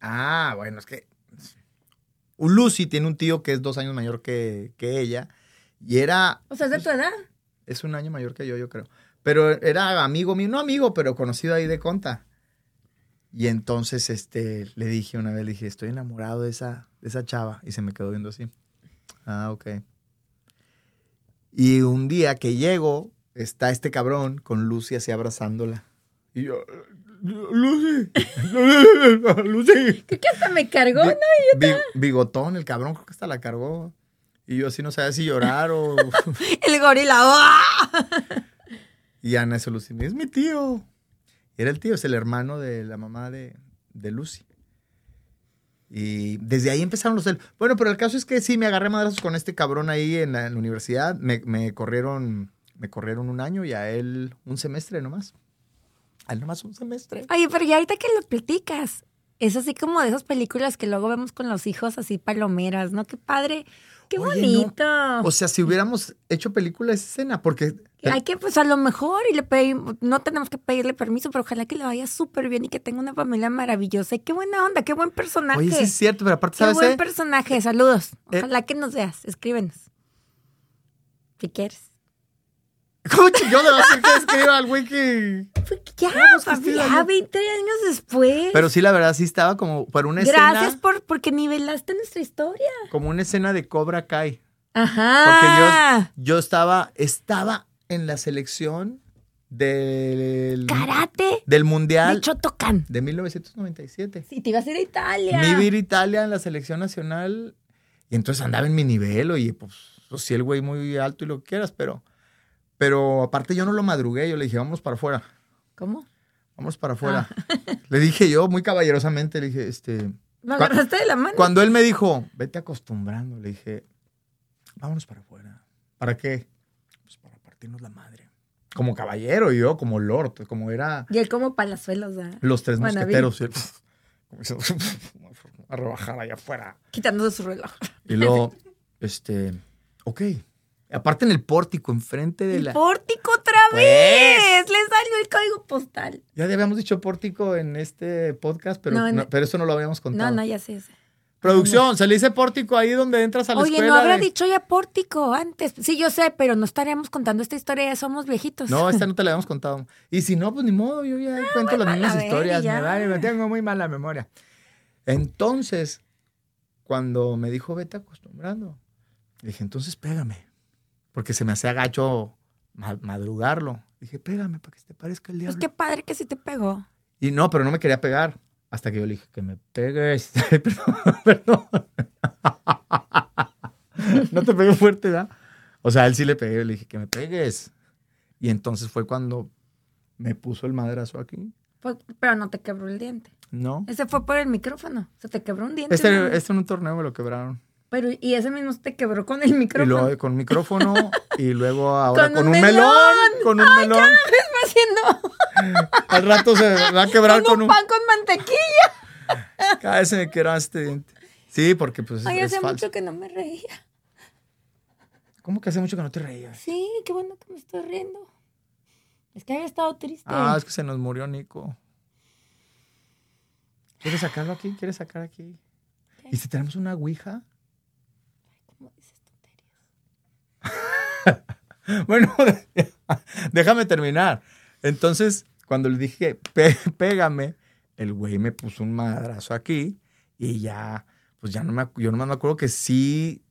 Ah, bueno, es que. Un Lucy tiene un tío que es dos años mayor que, que ella. Y era. o sea, es de tu edad. Es un año mayor que yo, yo creo. Pero era amigo mío, no amigo, pero conocido ahí de conta. Y entonces este, le dije una vez, le dije, estoy enamorado de esa, de esa chava. Y se me quedó viendo así. Ah, ok. Y un día que llego, está este cabrón con Lucy así abrazándola. Y yo, Lucy, Lucy. Creo que hasta me cargó, ¿no? Bi- bi- bigotón, el cabrón, creo que hasta la cargó. Y yo así no sabía si llorar o... El gorila. ¡ah! y Ana eso Lucy, es mi tío. Era el tío, es el hermano de la mamá de, de Lucy. Y desde ahí empezaron los. Bueno, pero el caso es que sí, me agarré madrazos con este cabrón ahí en la, en la universidad. Me, me corrieron, me corrieron un año y a él un semestre nomás. A él nomás un semestre. Oye, pero ya ahorita que lo platicas, es así como de esas películas que luego vemos con los hijos así palomeras, ¿no? Qué padre, qué Oye, no. bonito. O sea, si hubiéramos hecho película esa escena, porque... Hay que, pues a lo mejor, y le pedimos, no tenemos que pedirle permiso, pero ojalá que le vaya súper bien y que tenga una familia maravillosa. Y qué buena onda, qué buen personaje. Oye, sí es cierto, pero aparte, qué ¿sabes? buen eh? personaje. Saludos. Eh. Ojalá que nos veas. Escríbenos. Si quieres. ¿Cómo yo le vas a hacer que escriba al güey que...? Pues ya, papi, ya ya. 20 años después. Pero sí, la verdad, sí estaba como por una Gracias escena... por porque nivelaste nuestra historia. Como una escena de Cobra Kai. Ajá. Porque yo, yo estaba, estaba en la selección del, Karate del Mundial de Chotocan. de 1997. Sí, te ibas a ir a Italia. Me iba a ir a Italia en la selección nacional y entonces andaba en mi nivel, oye, pues, pues sí, el güey muy alto y lo que quieras, pero, pero aparte yo no lo madrugué, yo le dije, vamos para afuera, ¿Cómo? vamos para afuera. Le dije yo muy caballerosamente, le dije, este, Me agarraste de la mano. cuando él me dijo, vete acostumbrando, le dije, vámonos para afuera. ¿Para qué? Pues para partirnos la madre. Como caballero y yo como lord, como era Y él como palazuelos, ¿ah? los tres Bueno, mosqueteros. diciendo, a rebajar allá afuera. quitándose su reloj. Y luego, este, ok. Aparte en el pórtico, enfrente de El la... pórtico otra Pues. vez. Le salió el código postal. Ya habíamos dicho pórtico en este podcast, pero, No, no, pero eso no lo habíamos contado. No, no, ya sé. Producción, se le dice pórtico ahí donde entras a la Oye, escuela. no habrá de- dicho ya pórtico antes. Sí, yo sé, pero no estaríamos contando esta historia, ya somos viejitos. No, esta no te la habíamos contado. Y si no, pues ni modo, yo ya cuento las mismas ver, historias. Me, vale, me tengo muy mala memoria. Entonces, cuando me dijo, vete acostumbrando, dije, entonces pégame. Porque se me hacía gacho ma- madrugarlo. Dije, pégame para que se te parezca el Pues diablo. qué padre que sí te pegó. Y no, pero no me quería pegar. Hasta que yo le dije, que me pegues. perdón, perdón. no te pegué fuerte, ¿verdad? O sea, a él sí le pegué. Le dije, que me pegues. Y entonces fue cuando me puso el madrazo aquí. Pero no te quebró el diente. No. Ese fue por el micrófono. Se te quebró un diente. Este, ¿no? este en un torneo me lo quebraron. Pero, y ese mismo se te quebró con el Y micrófono. luego con micrófono. y luego ahora Con con, un un, melón. melón. Con un melón. ¿Qué estás haciendo? Al rato se va a quebrar Con con un un. pan con mantequilla. Cada vez se me quebraba este diente. Sí, porque pues Ay, es, hace falso. mucho que no me reía. ¿Cómo que hace mucho que no te reías? Sí, qué bueno que me estoy riendo. Es que había estado triste. Ah, es que se nos murió Nico. ¿Quieres sacarlo aquí? ¿Quieres sacar aquí? ¿Y si tenemos una ouija? ¿Cómo dices tonterías? Bueno, déjame terminar. Entonces, cuando le dije, "Pe- pégame, el güey me puso un madrazo aquí y ya, pues ya no me, yo nomás me acuerdo que sí,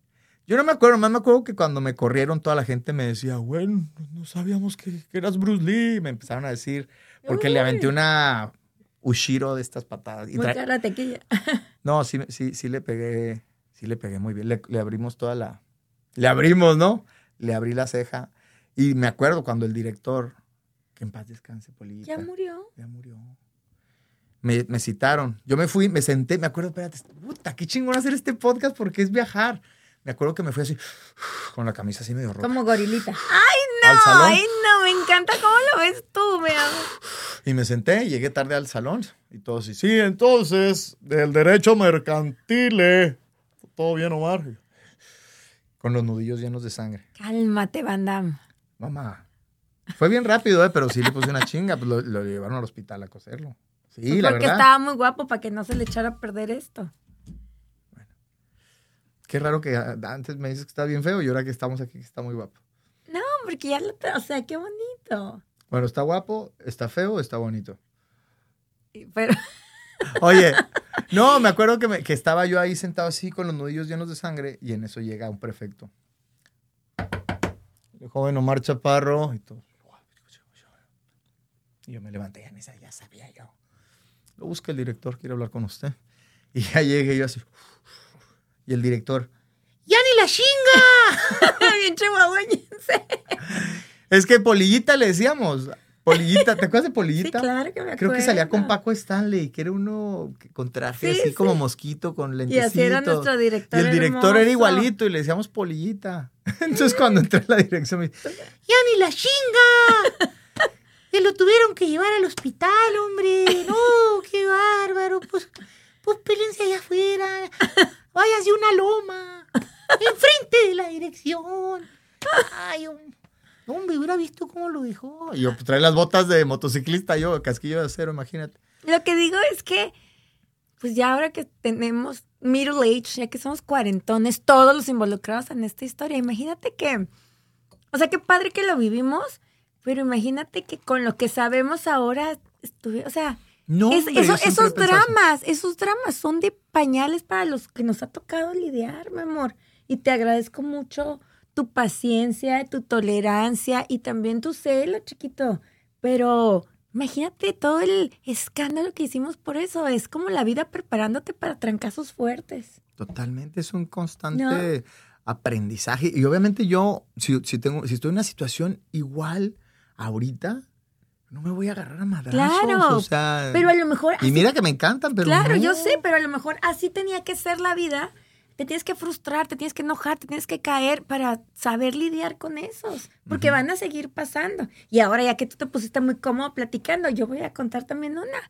yo no me acuerdo, nomás me acuerdo que cuando me corrieron toda la gente me decía, güey, no, sabíamos que, que eras Bruce Lee, me empezaron a decir, porque le aventé una Ushiro de estas patadas. Y karatequilla. no, sí, sí, sí le pegué, sí le pegué muy bien. Le, le abrimos toda la, le abrimos, ¿no? Le abrí la ceja. Y me acuerdo cuando el director, que en paz descanse, Polita. Ya murió. Ya murió. Me, me citaron. Yo me fui, me senté, me acuerdo, espérate, puta, qué chingón hacer este podcast porque es viajar. Me acuerdo que me fui así, con la camisa así medio rota. Como gorilita. al salón. Ay, no, me encanta cómo lo ves tú, mi amor. Y me senté, llegué tarde al salón. Y todos así, sí, entonces, del derecho mercantil, eh, todo bien, Omar. Con los nudillos llenos de sangre. Cálmate, Van Damme. Mamá. Fue bien rápido, eh, pero sí le puse una chinga. Pues lo, lo llevaron al hospital a coserlo. Sí, Pues la porque verdad. estaba muy guapo para que no se le echara a perder esto. Qué raro que ah, antes me dices que está bien feo y ahora que estamos aquí que está muy guapo. No, porque ya lo... O sea, qué bonito. Bueno, está guapo, está feo, está bonito. Pero... Oye, no, me acuerdo que, me- que estaba yo ahí sentado así con los nudillos llenos de sangre y en eso llega un prefecto. El joven Omar Chaparro y todo. Y yo me levanté y me dice, ya sabía yo. Lo busca el director, quiere hablar con usted. Y ya llegué yo así. Y el director, ¡Ya ni la chinga! Bien chihuahueñense. es que Polillita le decíamos. Polillita, ¿te acuerdas de Sí, Polillita? claro que me acuerdo. Creo que salía con Paco Stanley, que era uno con traje Sí, así sí. como mosquito, con Y lentecitos. así era nuestro director Y el director era igualito y le decíamos polillita. Entonces cuando entré a la dirección me dice, ¡Ya ni la chinga! Que lo tuvieron que llevar al hospital, hombre. No, qué bárbaro. Pues, pues pélense allá afuera. Váyase una loma. Enfrente de la dirección. Ay, hom- hombre, hubiera visto cómo lo dejó. y yo pues, trae las botas de motociclista, yo, casquillo de acero, imagínate. Lo que digo es que, pues ya ahora que tenemos middle age, ya que somos cuarentones, todos los involucrados en esta historia, imagínate que, o sea, qué padre que lo vivimos, pero imagínate que con lo que sabemos ahora, estuvi- o sea, No, es- eso- esos dramas, esos dramas son de pañales para los que nos ha tocado lidiar, mi amor. Y te agradezco mucho tu paciencia, tu tolerancia y también tu celo, chiquito. Pero imagínate todo el escándalo que hicimos por eso. Es como la vida preparándote para trancazos fuertes. Totalmente, es un constante aprendizaje. Y obviamente yo, si, si tengo, si estoy en una situación igual ahorita, no me voy a agarrar a madrazos. Claro, o sea, Pero a lo mejor... y mira que me encantan, pero claro, no. yo sé, pero a lo mejor así tenía que ser la vida. Te tienes que frustrar, te tienes que enojar, te tienes que caer para saber lidiar con esos, porque van a seguir pasando. Y ahora ya que tú te pusiste muy cómodo platicando, yo voy a contar también una.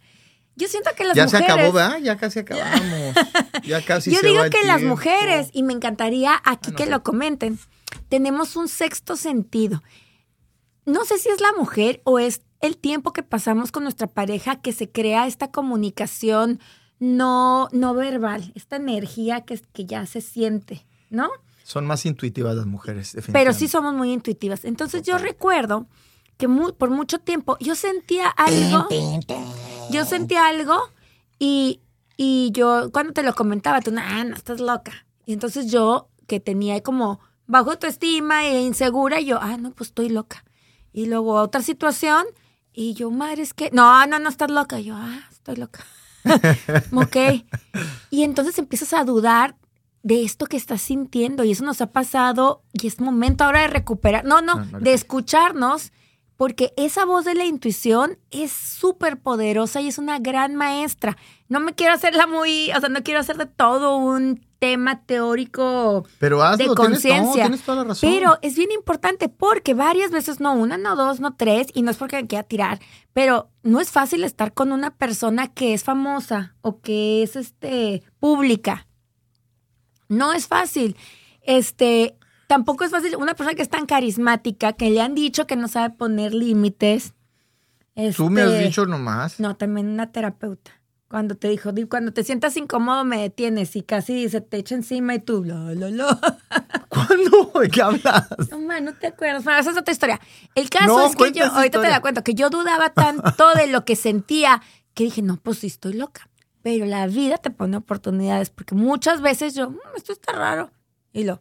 Yo siento que las ya mujeres... se acabó, ¿verdad? Ya casi acabamos. Ya casi yo se digo va que las mujeres, y me encantaría aquí Ah, no que lo comenten, tenemos un sexto sentido. No sé si es la mujer o es el tiempo que pasamos con nuestra pareja que se crea esta comunicación no, no verbal, esta energía que, que ya se siente, ¿no? Son más intuitivas las mujeres, Pero definitivamente. sí somos muy intuitivas. Entonces yo recuerdo que mu- por mucho tiempo yo sentía algo, yo sentía algo y, y yo cuando te lo comentaba, tú, no, no, estás loca. Y entonces yo que tenía como bajo autoestima e insegura, y yo, ah, no, pues estoy loca. Y luego otra situación y yo, madre, es que, no, no, no estás loca. Y yo, ah, estoy loca. ok. Y entonces empiezas a dudar de esto que estás sintiendo y eso nos ha pasado y es momento ahora de recuperar, no, no, No, no de escucharnos porque esa voz de la intuición es súper poderosa y es una gran maestra. No me quiero hacerla muy, o sea, no quiero hacer de todo un tema teórico Pero hazlo, de no, conciencia. Pero es bien importante porque varias veces, no una, no dos, no tres, y no es porque me quiera tirar, pero no es fácil estar con una persona que es famosa o que es este pública. No es fácil. Este, tampoco es fácil una persona que es tan carismática, que le han dicho que no sabe poner límites. Tú me has Este, dicho nomás. No, también una terapeuta. Cuando te dijo, di- cuando te sientas incómodo me detienes y casi se te echa encima y tú, la, la, la. ¿Cuándo? ¿De qué hablas? No, man, no te acuerdas. Bueno, esa es otra historia. El caso No, es que yo, ahorita te la cuento, que yo dudaba tanto de lo que sentía que dije, no, pues sí estoy loca. Pero la vida te pone oportunidades porque muchas veces yo, "Mm, esto está raro. Y lo,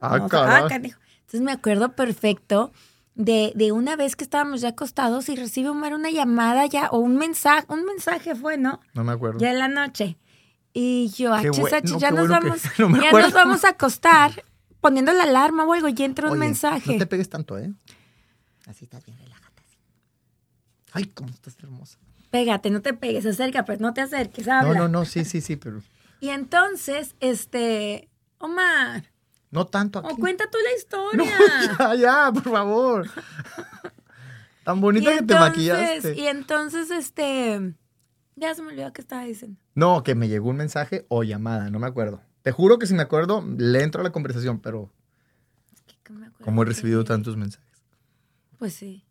Ah, no, canijo. Entonces me acuerdo perfecto de, de una vez que estábamos ya acostados y recibe Omar una llamada ya, o un mensaje, un mensaje fue, ¿no? No me acuerdo. Ya en la noche. Y yo, bueno, achis, qué ya nos bueno que vamos, no ya nos vamos a acostar, poniendo la alarma o algo, y entra un Oye, mensaje. No te pegues tanto, ¿eh? Así estás bien, relájate. así. Ay, cómo estás hermosa. Pégate, no te pegues, acerca, pues no te acerques, habla. No, no, no, sí, sí, sí, pero Y entonces, este, Omar, no tanto aquí. cuenta tú la No, historia. ya, ya, por favor. Tan bonita que te maquillaste. Y entonces, este, ya se me olvidó qué estaba diciendo. No, que me llegó un mensaje o llamada, no me acuerdo. Te juro que si me acuerdo, le entro a la conversación, pero Que me acuerdo como he que- recibido tantos mensajes. Pues sí.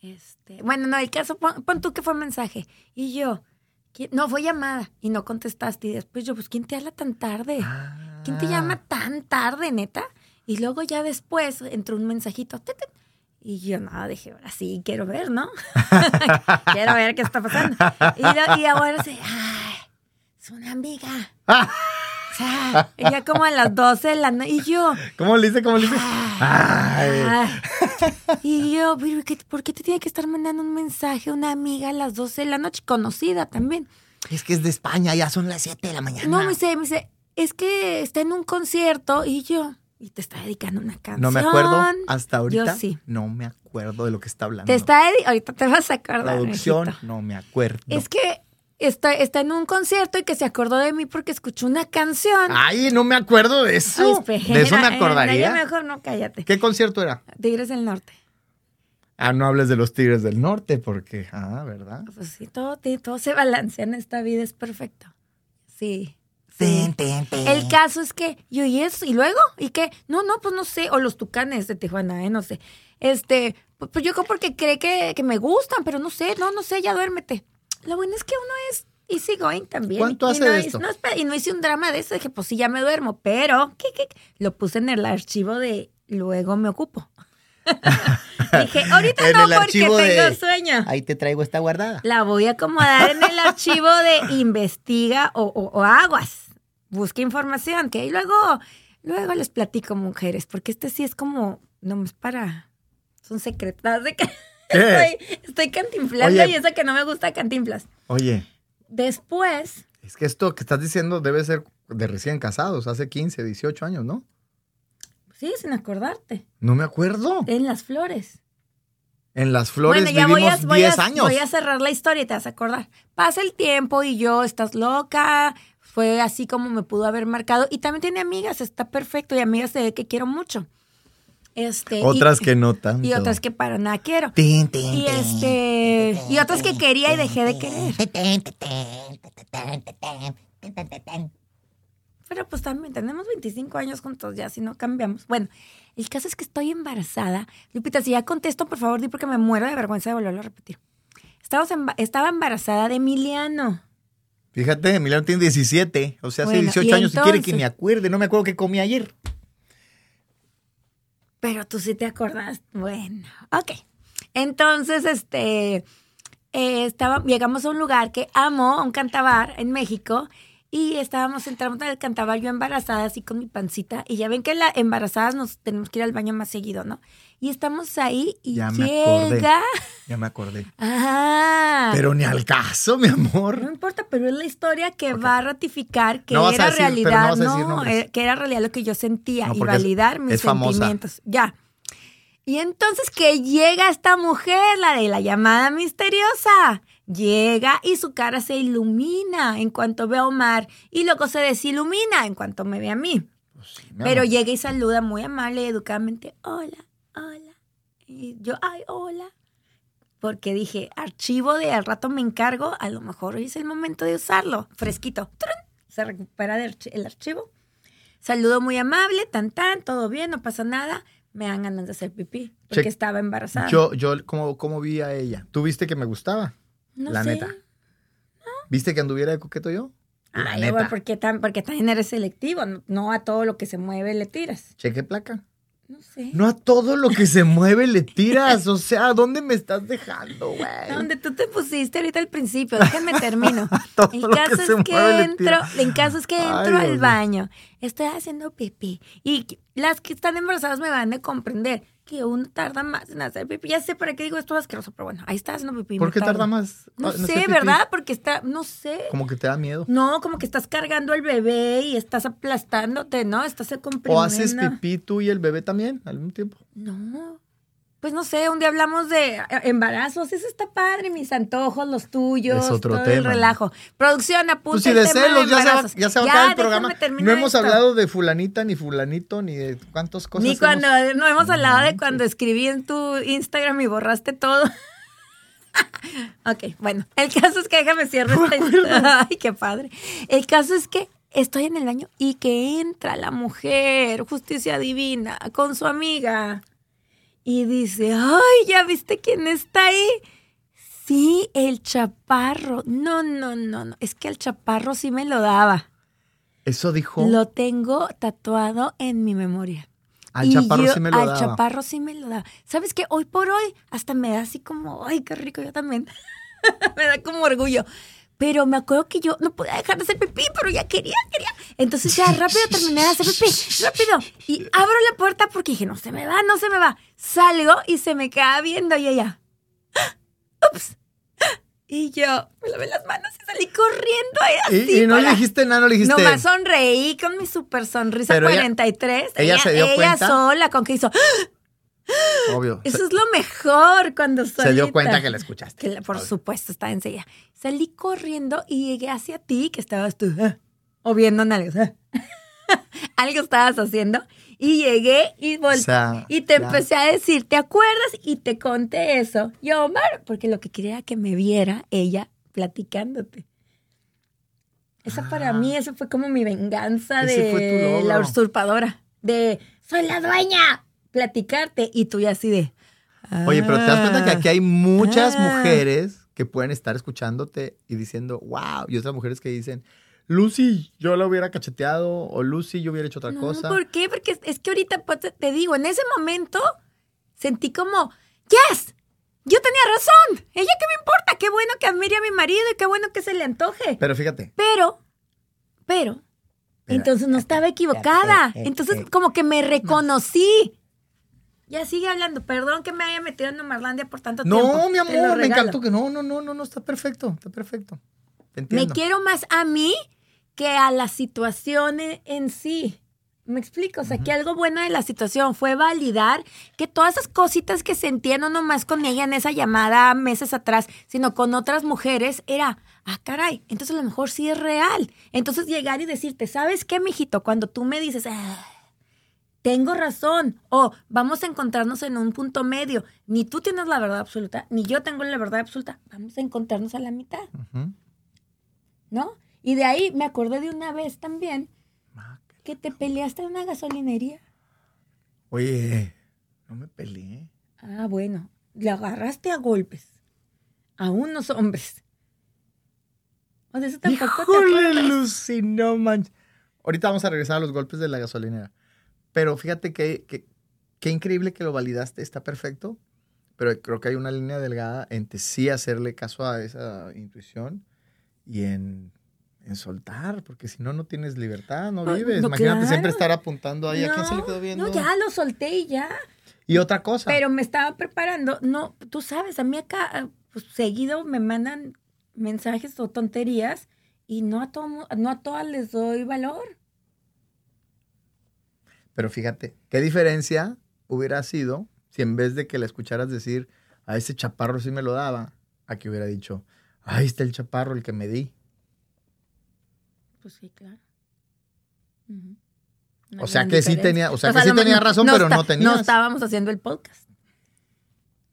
Este, bueno, no, el caso, pon, pon tú que fue mensaje. Y yo, ¿quién- no, fue llamada y no contestaste. Y después yo, pues, ¿quién te habla tan tarde? ¿Quién te Ah. llama tan tarde, neta? Y luego ya después entró un mensajito. tit, tit, Y yo, no, dije, ahora sí, quiero ver, ¿no? quiero ver qué está pasando. Y, lo- y ahora sí, ay, es una amiga. O sea, ya como a las 12 de la noche. Y yo, ¿Cómo le dice? ¿Cómo le dice? Ay. Y yo, pero ¿qué- ¿por qué te tiene que estar mandando un mensaje a una amiga a las 12 de la noche? Conocida también. Es que es de España, ya son las 7 de la mañana. No, me dice, me dice, es que está en un concierto y yo, y te está dedicando una canción. No me acuerdo hasta ahorita. Yo sí. No me acuerdo de lo que está hablando. Te está ahorita te vas a acordar. Producción, mijito. no me acuerdo. Es que está, está en un concierto y que se acordó de mí porque escuchó una canción. Ay, no me acuerdo de eso. Ay, de eso me eh, acordaría. mejor no, cállate. ¿Qué concierto era? Tigres del Norte. Ah, no hables de los Tigres del Norte, porque, ah, ¿verdad? Pues sí, todo, todo se balancea en esta vida, es perfecto. Sí. Ten, ten, ten. El caso es que yo, ¿y eso? ¿Y luego? ¿Y qué? No, no, pues no sé. O los tucanes de Tijuana, ¿eh? No sé. Este, pues, pues yo creo porque cree que, que me gustan, pero no sé, no, no sé, ya duérmete. Lo bueno es que uno es easy going también. ¿Cuánto Y hace no esto? no, y no hice un drama de eso. Dije, pues sí, ya me duermo. Pero, ¿qué, qué? Lo puse en el archivo de luego me ocupo. Dije, ahorita En no el porque tengo de- sueño. Ahí te traigo esta guardada. La voy a acomodar en el archivo de investiga o, o- o aguas. Busca información, que ahí luego, luego les platico, mujeres, porque este sí es como, no es para, son secretas de que estoy, estoy cantinflando Oye. y eso que no me gusta cantinflas. Oye, Después, es que esto que estás diciendo debe ser de recién casados, hace 15, 18 años, ¿no? sí, sin acordarte, No me acuerdo. en las flores. En las flores bueno, ya voy a, vivimos voy, 10 a, años. voy a cerrar la historia y te vas a acordar. Pasa el tiempo y yo, estás loca fue así como me pudo haber marcado. Y también tiene amigas, está perfecto, y amigas de que quiero mucho. Este, otras que no tanto. Y otras que para nada quiero. Y este. Y otras que quería y dejé de querer. Pero pues también tenemos 25 años juntos ya, si no cambiamos. Bueno, el caso es que estoy embarazada. Lupita, si ya contesto, por favor, di porque me muero de vergüenza de volverlo a repetir. Estaba embarazada de Emiliano. Fíjate, Emiliano tiene 17, o sea, hace Bueno, 18 y años y quiere que me acuerde. No me acuerdo qué comí ayer. Pero tú sí te acordás. Bueno, ok. Entonces, este, eh, estaba, llegamos a un lugar que amo, a un cantabar en México, y estábamos entrando en el cantabar yo embarazada, así con mi pancita, y ya ven que las embarazadas nos tenemos que ir al baño más seguido, ¿no? Y estamos ahí y Ya me acordé. llega... Ya me acordé. Ah, Pero ni al caso, mi amor. no importa, pero es la historia que va a ratificar que No era decir- pero no realidad, no, eh, que era realidad lo que yo sentía y es- validar mis es famosa. sentimientos. Ya. Y entonces que llega esta mujer, la de la llamada misteriosa. Llega y su cara se ilumina en cuanto ve a Omar y luego se desilumina en cuanto me ve a mí. Mi Pero llega y saluda muy amable y educadamente, hola. Y yo, ay, hola. Porque dije, archivo de al rato me encargo, a lo mejor hoy es el momento de usarlo. Fresquito. Se recupera el archivo. Saludo muy amable, tan tan, todo bien, no pasa nada. me dan ganas de hacer pipí. Porque Che- estaba embarazada. Yo, yo, ¿cómo, ¿cómo vi a ella? ¿Tú viste que me gustaba? no la sé. neta. ¿Viste que anduviera de coqueto yo? La Ay, neta. porque, tan, porque también eres selectivo. No, no a todo lo que se mueve le tiras. Cheque placa. No sé. No a todo lo que se mueve le tiras. O sea, ¿dónde me estás dejando, güey? Donde tú te pusiste ahorita al principio, déjenme termino. Todo el lo que caso se es que mueve entro, el caso es que Ay, entro al baño, estoy haciendo pipí y las que están embarazadas me van a comprender que uno tarda más en hacer pipí. Ya sé para qué digo esto es asqueroso, pero bueno, ahí está haciendo pipí. ¿Por qué tarda más? No hacer sé? ¿verdad? Porque está, no sé. Como que te da miedo. No, como que estás cargando al bebé y estás aplastándote, ¿no? Estás comprimiendo. ¿O haces pipí tú y el bebé también al mismo tiempo? No. Pues no sé, un día hablamos de eh, embarazos, eso está padre, mis antojos, los tuyos, Es otro todo el tema. relajo. Producción, apunta Pues si el de tema celos, ya se va, ya se va a acabar el programa. No hemos esto. hablado de fulanita, ni fulanito, ni de cuántas cosas. Ni hemos- cuando, no hemos hablado de cuando escribí en tu Instagram y borraste todo. ok, bueno, el caso es que déjame cierro esta historia. Ay, qué padre. El caso es que estoy en el baño y que entra la mujer, justicia divina, con su amiga. Y dice, ay, ¿ya viste quién está ahí? Sí, el chaparro. No, no, no, no. Es que el chaparro sí me lo daba. Eso dijo. Lo tengo tatuado en mi memoria. Al Y chaparro yo- sí me lo al daba. chaparro sí me lo daba. ¿Sabes qué? Hoy por hoy hasta me da así como, ay, qué rico, yo también. me da como orgullo. Pero me acuerdo que yo no podía dejar de hacer pipí, pero ya quería, quería. Entonces ya rápido terminé de hacer pipí, rápido. Y abro la puerta porque dije, no se me va, no se me va. Salgo y se me queda viendo y ella, ups. Y yo me lavé las manos y salí corriendo ahí así. Y, y no le dijiste nada, no le dijiste. Nomás sonreí con mi super sonrisa Pero ella- 43. ella se dio ella cuenta. sola, con que hizo. ¡Ah! Obvio. Eso Se, es lo mejor cuando se dio solita. cuenta que la escuchaste. Que la- por Obvio. supuesto, estaba enseguida. Salí corriendo y llegué hacia ti, que estabas tú, ah, o viendo nalgas. ah. Algo estabas haciendo. Y llegué y volteé. O sea, y te empecé a decir, ¿te acuerdas? Y te conté eso. Yo, Omar, porque lo que quería era que me viera ella platicándote. Esa para mí, eso fue como mi venganza Ah. Fue de la usurpadora. De, soy la dueña. Platicarte. Y tú ya así de... Oye, pero te das cuenta que aquí hay muchas Ah. mujeres que pueden estar escuchándote y diciendo, wow, y otras mujeres que dicen, Lucy, yo la hubiera cacheteado, o Lucy, yo hubiera hecho otra No, cosa. ¿por qué? Porque es, que ahorita pues, te- digo, en ese momento sentí como, yes, yo tenía razón. Ella qué me importa, qué bueno que admire a mi marido y qué bueno que se le antoje. Pero fíjate, Pero, pero, entonces no estaba equivocada. eh, Entonces eh. como que me reconocí. Ya sigue hablando. Perdón que me haya metido en Numarlandia por tanto tiempo. no, mi amor, me encantó que no, no, no, no, no, está perfecto, está perfecto. Te Me quiero más a mí que a la situación en, en sí. ¿Me explico? O sea, que algo bueno de la situación fue validar que todas esas cositas que sentía no nomás con ella en esa llamada meses atrás, sino con otras mujeres, era, ah, caray, entonces a lo mejor sí es real. Entonces llegar y decirte, ¿sabes qué, mijito? Cuando tú me dices, "Ah, tengo razón, o vamos a encontrarnos en un punto medio, ni tú tienes la verdad absoluta, ni yo tengo la verdad absoluta, vamos a encontrarnos a la mitad. ¿no? Y de ahí me acordé de una vez también que te peleaste en una gasolinería. Oye, no me peleé. Ah, bueno, le agarraste a golpes a unos hombres. O sea, eso tampoco te Híjole, acuerdas. Lucy, no manches. Ahorita vamos a regresar a los golpes de la gasolinera. Pero fíjate que, que- qué increíble que lo validaste, está perfecto. Pero creo que hay una línea delgada entre sí hacerle caso a esa intuición y en, en soltar, porque si no, no tienes libertad, no No, vives. no, Imagínate siempre claro. estar apuntando ahí a quién se le quedó viendo. No, ya lo solté y ya. Y otra cosa. Pero me estaba preparando. No, tú sabes, a mí acá ah, pues, seguido me mandan mensajes o tonterías y no a, todo, no a todas les doy valor. Pero fíjate, ¿qué diferencia hubiera sido si en vez de que la escucharas decir, a ese chaparro sí me lo daba, a que hubiera dicho, ahí está el chaparro, el que me di? Pues sí, claro. O sea que sí tenía- o sea que sí tenía razón, pero no tenías. No estábamos haciendo el podcast.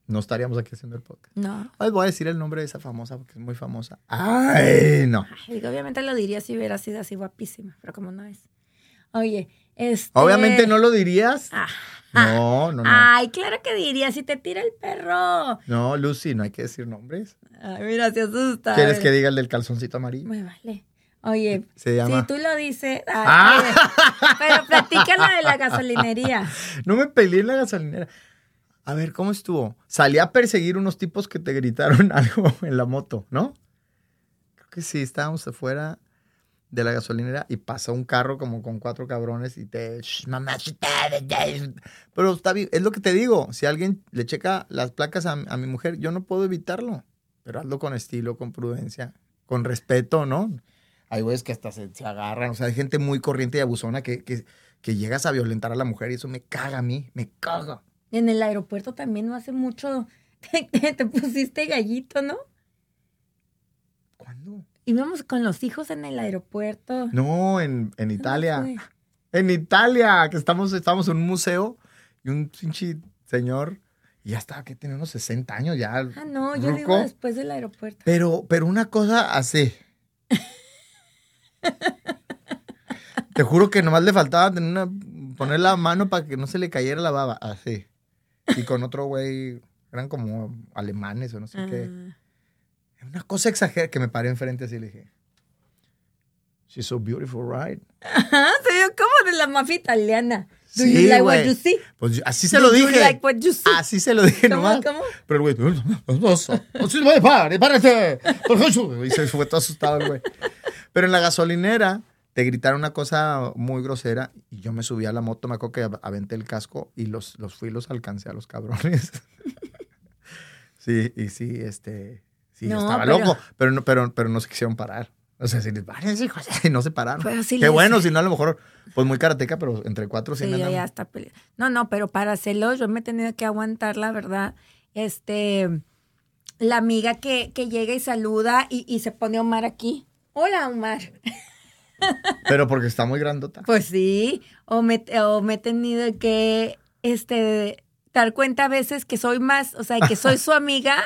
No estaríamos aquí haciendo el podcast. No. Ay, voy a decir el nombre de esa famosa porque es muy famosa. Ay, no. Ay, obviamente lo diría si hubiera sido así guapísima, pero como no es. Oye, este... Obviamente no lo dirías Ah, No, no, no. Ay, claro que diría, si te tira el perro. No, Lucy, no hay que decir nombres. Ay, mira, se asusta. ¿Quieres que diga el del calzoncito amarillo? Me vale. Oye, Se llama- si tú lo dices. ay, Ah. oye, pero platícala de la gasolinería. No me peleé en la gasolinera. A ver, ¿cómo estuvo? Salí a perseguir unos tipos que te gritaron algo en la moto, ¿no? Creo que sí, estábamos afuera de la gasolinera y pasó un carro como con cuatro cabrones y te... "Shh, mamá, shh, ta, ta, ta". Pero está bien, es lo que te digo. Si alguien le checa las placas a, a mi mujer, yo no puedo evitarlo. Pero hazlo con estilo, con prudencia, con respeto, ¿no? Hay güeyes que hasta se, se agarran. O sea, hay gente muy corriente y abusona que, que, que llegas a violentar a la mujer y eso me caga a mí, me caga. En el aeropuerto también no hace mucho te, te pusiste gallito, ¿no? ¿Cuándo? Íbamos con los hijos en el aeropuerto. No, en, en Italia. En Italia, que estamos, estamos en un museo y un pinche señor, y ya estaba, que tiene unos 60 años ya. Ah, no, yo digo después del aeropuerto. Pero, pero una cosa así. Te juro que nomás le faltaba tener una, poner la mano para que no se le cayera la baba. Así. Y con otro güey, eran como alemanes o no sé qué. Ah. Una cosa exagerada que me paré enfrente así y le dije. She's so beautiful, right? Ajá, se vio como de la mafia italiana. Do Sí, you like güey. what you see? Pues así se Do lo you dije. like what you see? Así se lo dije ¿Cómo, nomás. cómo? Pero el güey, no. Y se fue todo asustado el güey. Pero en la gasolinera te gritaron una cosa muy grosera y yo me subí a la moto, me acuerdo que av- aventé el casco y los, los fui y los alcancé a los cabrones. sí, y sí, este, sí, No, estaba pero- loco, pero no, pero, pero no se quisieron parar. O sea, si les váyanse, hijos, y no se pararon. Pero sí Qué les- bueno, si no a lo mejor, pues muy karateca, pero entre cuatro sí, Sí, andan- ya está pele- No, no, pero para hacerlo yo me he tenido que aguantar, la verdad. Este, la amiga que, que llega y saluda y, y se pone Omar aquí. Hola, Omar. Pero porque está muy grandota. Pues sí, o me, o me he tenido que, este, dar cuenta a veces que soy más, o sea, que soy su amiga,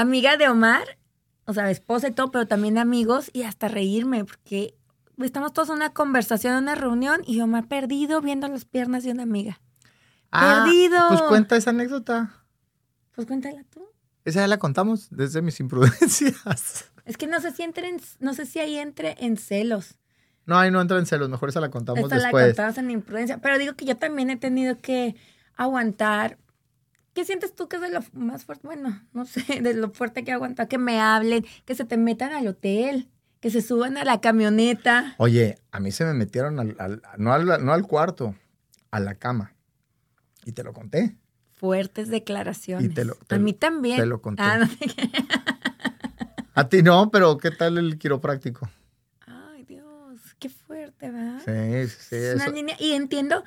amiga de Omar, o sea, esposa y todo, pero también amigos y hasta reírme, porque estamos todos en una conversación, en una reunión y Omar perdido viendo las piernas de una amiga. Perdido. Pues cuenta esa anécdota. Pues cuéntala tú. Esa ya la contamos desde mis imprudencias. Es que no sé si entre en- no sé si ahí entre en celos. No, ahí no entra en celos. Mejor esa la contamos Esta la después. contamos en imprudencia. Pero digo que yo también he tenido que aguantar. ¿Qué sientes tú que es de lo más fuerte? Bueno, no sé, de lo fuerte que he aguantado. Que me hablen, que se te metan al hotel, que se suban a la camioneta. Oye, a mí se me metieron al, al- no, al, no al cuarto, a la cama. Y te lo conté. Fuertes declaraciones. Y te lo- te a mí también. te lo conté. Ah, no. A ti no, pero ¿qué tal el quiropráctico? Ay, Dios, qué fuerte, ¿verdad? Sí, sí, sí. Es una eso- línea- Y entiendo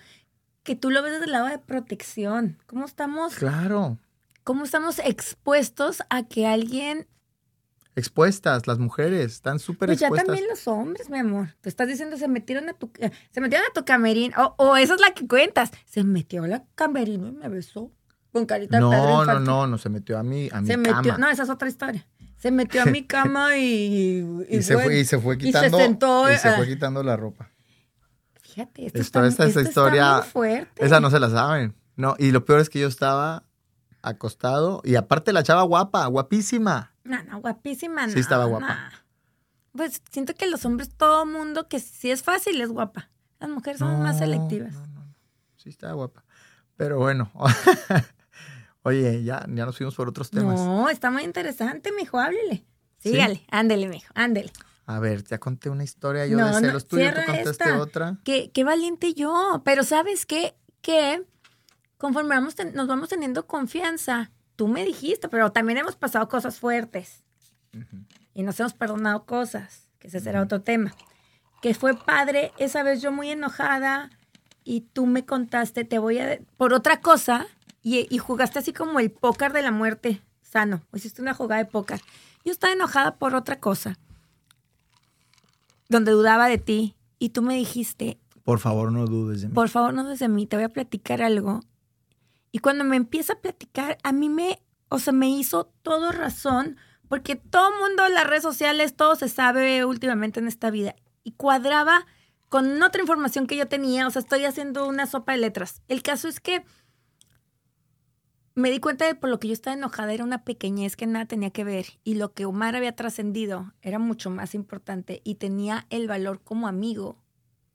que tú lo ves desde el lado de protección. ¿Cómo estamos, Claro. cómo estamos expuestos a que alguien Expuestas, las mujeres, están súper Pues ya expuestas. también los hombres, mi amor. Te estás diciendo se metieron a tu eh, se metieron a tu camerín o, o esa es la que cuentas. Se metió a la camerino y me besó con carita de No, no, no, no, se metió a mi, a mi Se cama. metió, no, esa es otra historia. Se metió a mi cama y y, se fue, y se fue y se quitando. sentó, y se ah. fue quitando la ropa. Fíjate, esto Esto- está, esta, esta historia. está muy fuerte. Esa no se la saben. No, y lo peor es que yo estaba acostado. Y aparte la chava guapa, guapísima. No, no, guapísima, no. Sí estaba guapa. no. Pues siento que los hombres, todo mundo que si es fácil es guapa. Las mujeres son más selectivas. no, no, no. Sí estaba guapa. Pero bueno. Oye, ya, ya nos fuimos por otros temas. No, está muy interesante, mijo, háblele. Sígale, ándele, mijo, ándele. A ver, ya conté una historia yo No, de no, celos tuyos, tú contaste esta. otra. Qué, qué valiente yo. Pero ¿sabes qué? Que conforme vamos ten- nos vamos teniendo confianza, tú me dijiste, pero también hemos pasado cosas fuertes. Y nos hemos perdonado cosas, que ese será otro tema. Que fue padre, esa vez yo muy enojada y tú me contaste, te voy a... por otra cosa, y, y jugaste así como el póker de la muerte sano. Hiciste una jugada de póker. Yo estaba enojada por otra cosa, donde dudaba de ti, y tú me dijiste, Por favor, no dudes de mí. por favor, no desde mí, te voy a platicar algo. Y cuando me empieza a platicar, a mí me, o sea, me hizo todo razón, porque todo el mundo en las redes sociales, todo se sabe últimamente en esta vida. Y cuadraba con otra información que yo tenía, o sea, estoy haciendo una sopa de letras. El caso es que me di cuenta de por lo que yo estaba enojada era una pequeñez que nada tenía que ver y lo que Omar había trascendido era mucho más importante y tenía el valor como amigo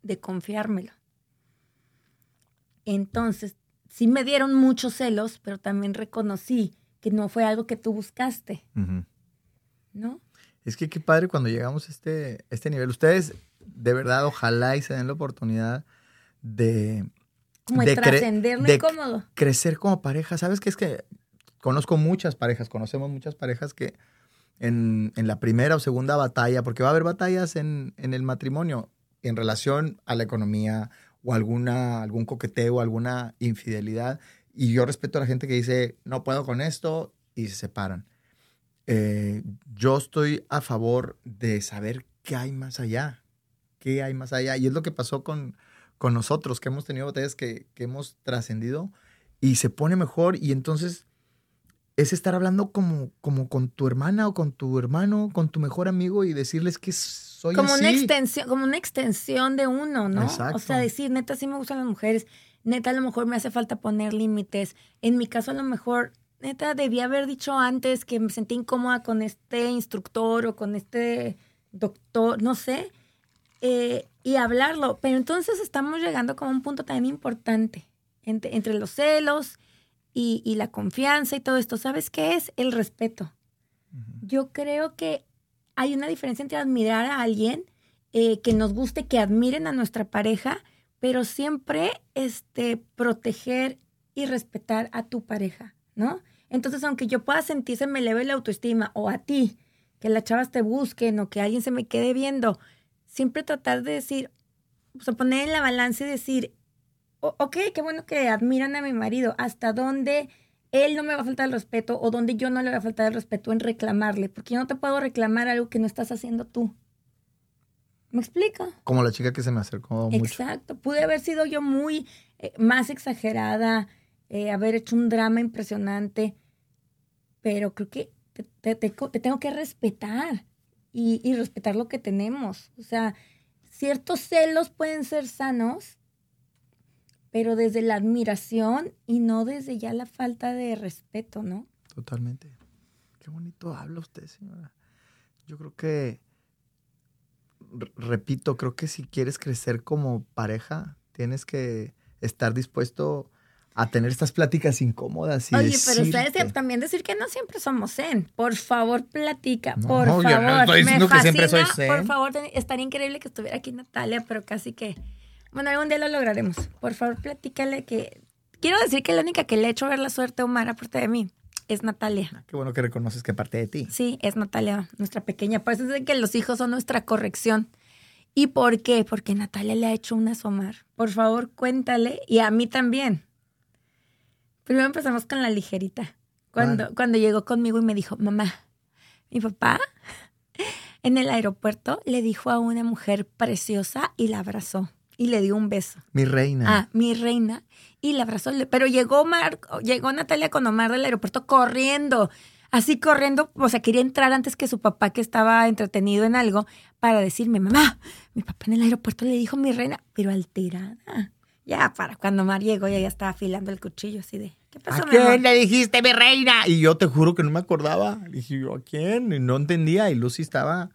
de confiármelo. Entonces, sí me dieron muchos celos, pero también reconocí que no fue algo que tú buscaste. ¿no? Es que qué padre cuando llegamos a este, este nivel. Ustedes, de verdad, ojalá y se den la oportunidad de, Como de, trascender lo incómodo. crecer como pareja. ¿Sabes qué? Es que conozco muchas parejas, conocemos muchas parejas que en, en la primera o segunda batalla, porque va a haber batallas en, en el matrimonio en relación a la economía o alguna, algún coqueteo, alguna infidelidad. Y yo respeto a la gente que dice, no puedo con esto y se separan. Eh, yo estoy a favor de saber qué hay más allá, qué hay más allá. Y es lo que pasó con, con nosotros, que hemos tenido batallas que, que hemos trascendido y se pone mejor y entonces es estar hablando como, como con tu hermana o con tu hermano, con tu mejor amigo y decirles que soy como una así. extensión, como una extensión de uno, ¿no? Exacto. O sea, decir, neta, sí me gustan las mujeres, neta, a lo mejor me hace falta poner límites. En mi caso, a lo mejor, neta, debía haber dicho antes que me sentí incómoda con este instructor o con este doctor, no sé, eh, y hablarlo. Pero entonces estamos llegando como a un punto también importante entre, entre los celos y, y la confianza y todo esto. ¿Sabes qué es? El respeto. Yo creo que hay una diferencia entre admirar a alguien, eh, que nos guste, que admiren a nuestra pareja, pero siempre este, proteger y respetar a tu pareja, ¿no? Entonces, aunque yo pueda sentir se me eleve la autoestima, o a ti, que las chavas te busquen, o que alguien se me quede viendo, siempre tratar de decir, o sea, poner en la balanza y decir, "O- ok, qué bueno que admiran a mi marido, hasta dónde él no me va a faltar el respeto o donde yo no le voy a faltar el respeto en reclamarle, porque yo no te puedo reclamar algo que no estás haciendo tú. ¿Me explico? Como la chica que se me acercó mucho. Exacto. Pude haber sido yo muy eh, más exagerada, eh, haber hecho un drama impresionante, pero creo que te, te- te co- te tengo que respetar y, respetar lo que tenemos. O sea, ciertos celos pueden ser sanos, pero desde la admiración y no desde ya la falta de respeto, ¿no? Totalmente. Qué bonito habla usted, señora. Yo creo que, repito, creo que si quieres crecer como pareja, tienes que estar dispuesto a tener estas pláticas incómodas y Oye, pero sabes decirte. también decir que no siempre somos zen. Por favor, platica. No, por yo no favor. estoy diciendo Me que siempre soy fascina, zen. Por favor, estaría increíble que estuviera aquí Natalia, pero casi que. Bueno, algún día lo lograremos. Por favor, platícale que. Quiero decir que la única que le he hecho ver la suerte a Omar, aparte de mí, es Natalia. Qué bueno que reconoces que parte de ti. Sí, es Natalia, nuestra pequeña. Por eso es que los hijos son nuestra corrección. ¿Y por qué? Porque Natalia le ha hecho unas a Omar. Por favor, cuéntale. Y a mí también. Primero empezamos con la ligerita. Cuando, cuando llegó conmigo y me dijo, mamá, mi papá en el aeropuerto le dijo a una mujer preciosa y la abrazó. Y le dio un beso. Mi reina. Ah, mi reina. Y la abrazó. Pero llegó Omar, llegó Natalia con Omar del aeropuerto corriendo. Así corriendo, o sea, quería entrar antes que su papá, que estaba entretenido en algo, para decirme, mamá, mi papá en el aeropuerto le dijo mi reina, pero alterada. Ya, para cuando Omar llegó, ya, ya estaba afilando el cuchillo, así de, ¿qué ¿A pasó, amor? quién le dijiste mi reina? Y yo te juro que no me acordaba. Dije yo, ¿a quién? Y no entendía. Y Lucy estaba.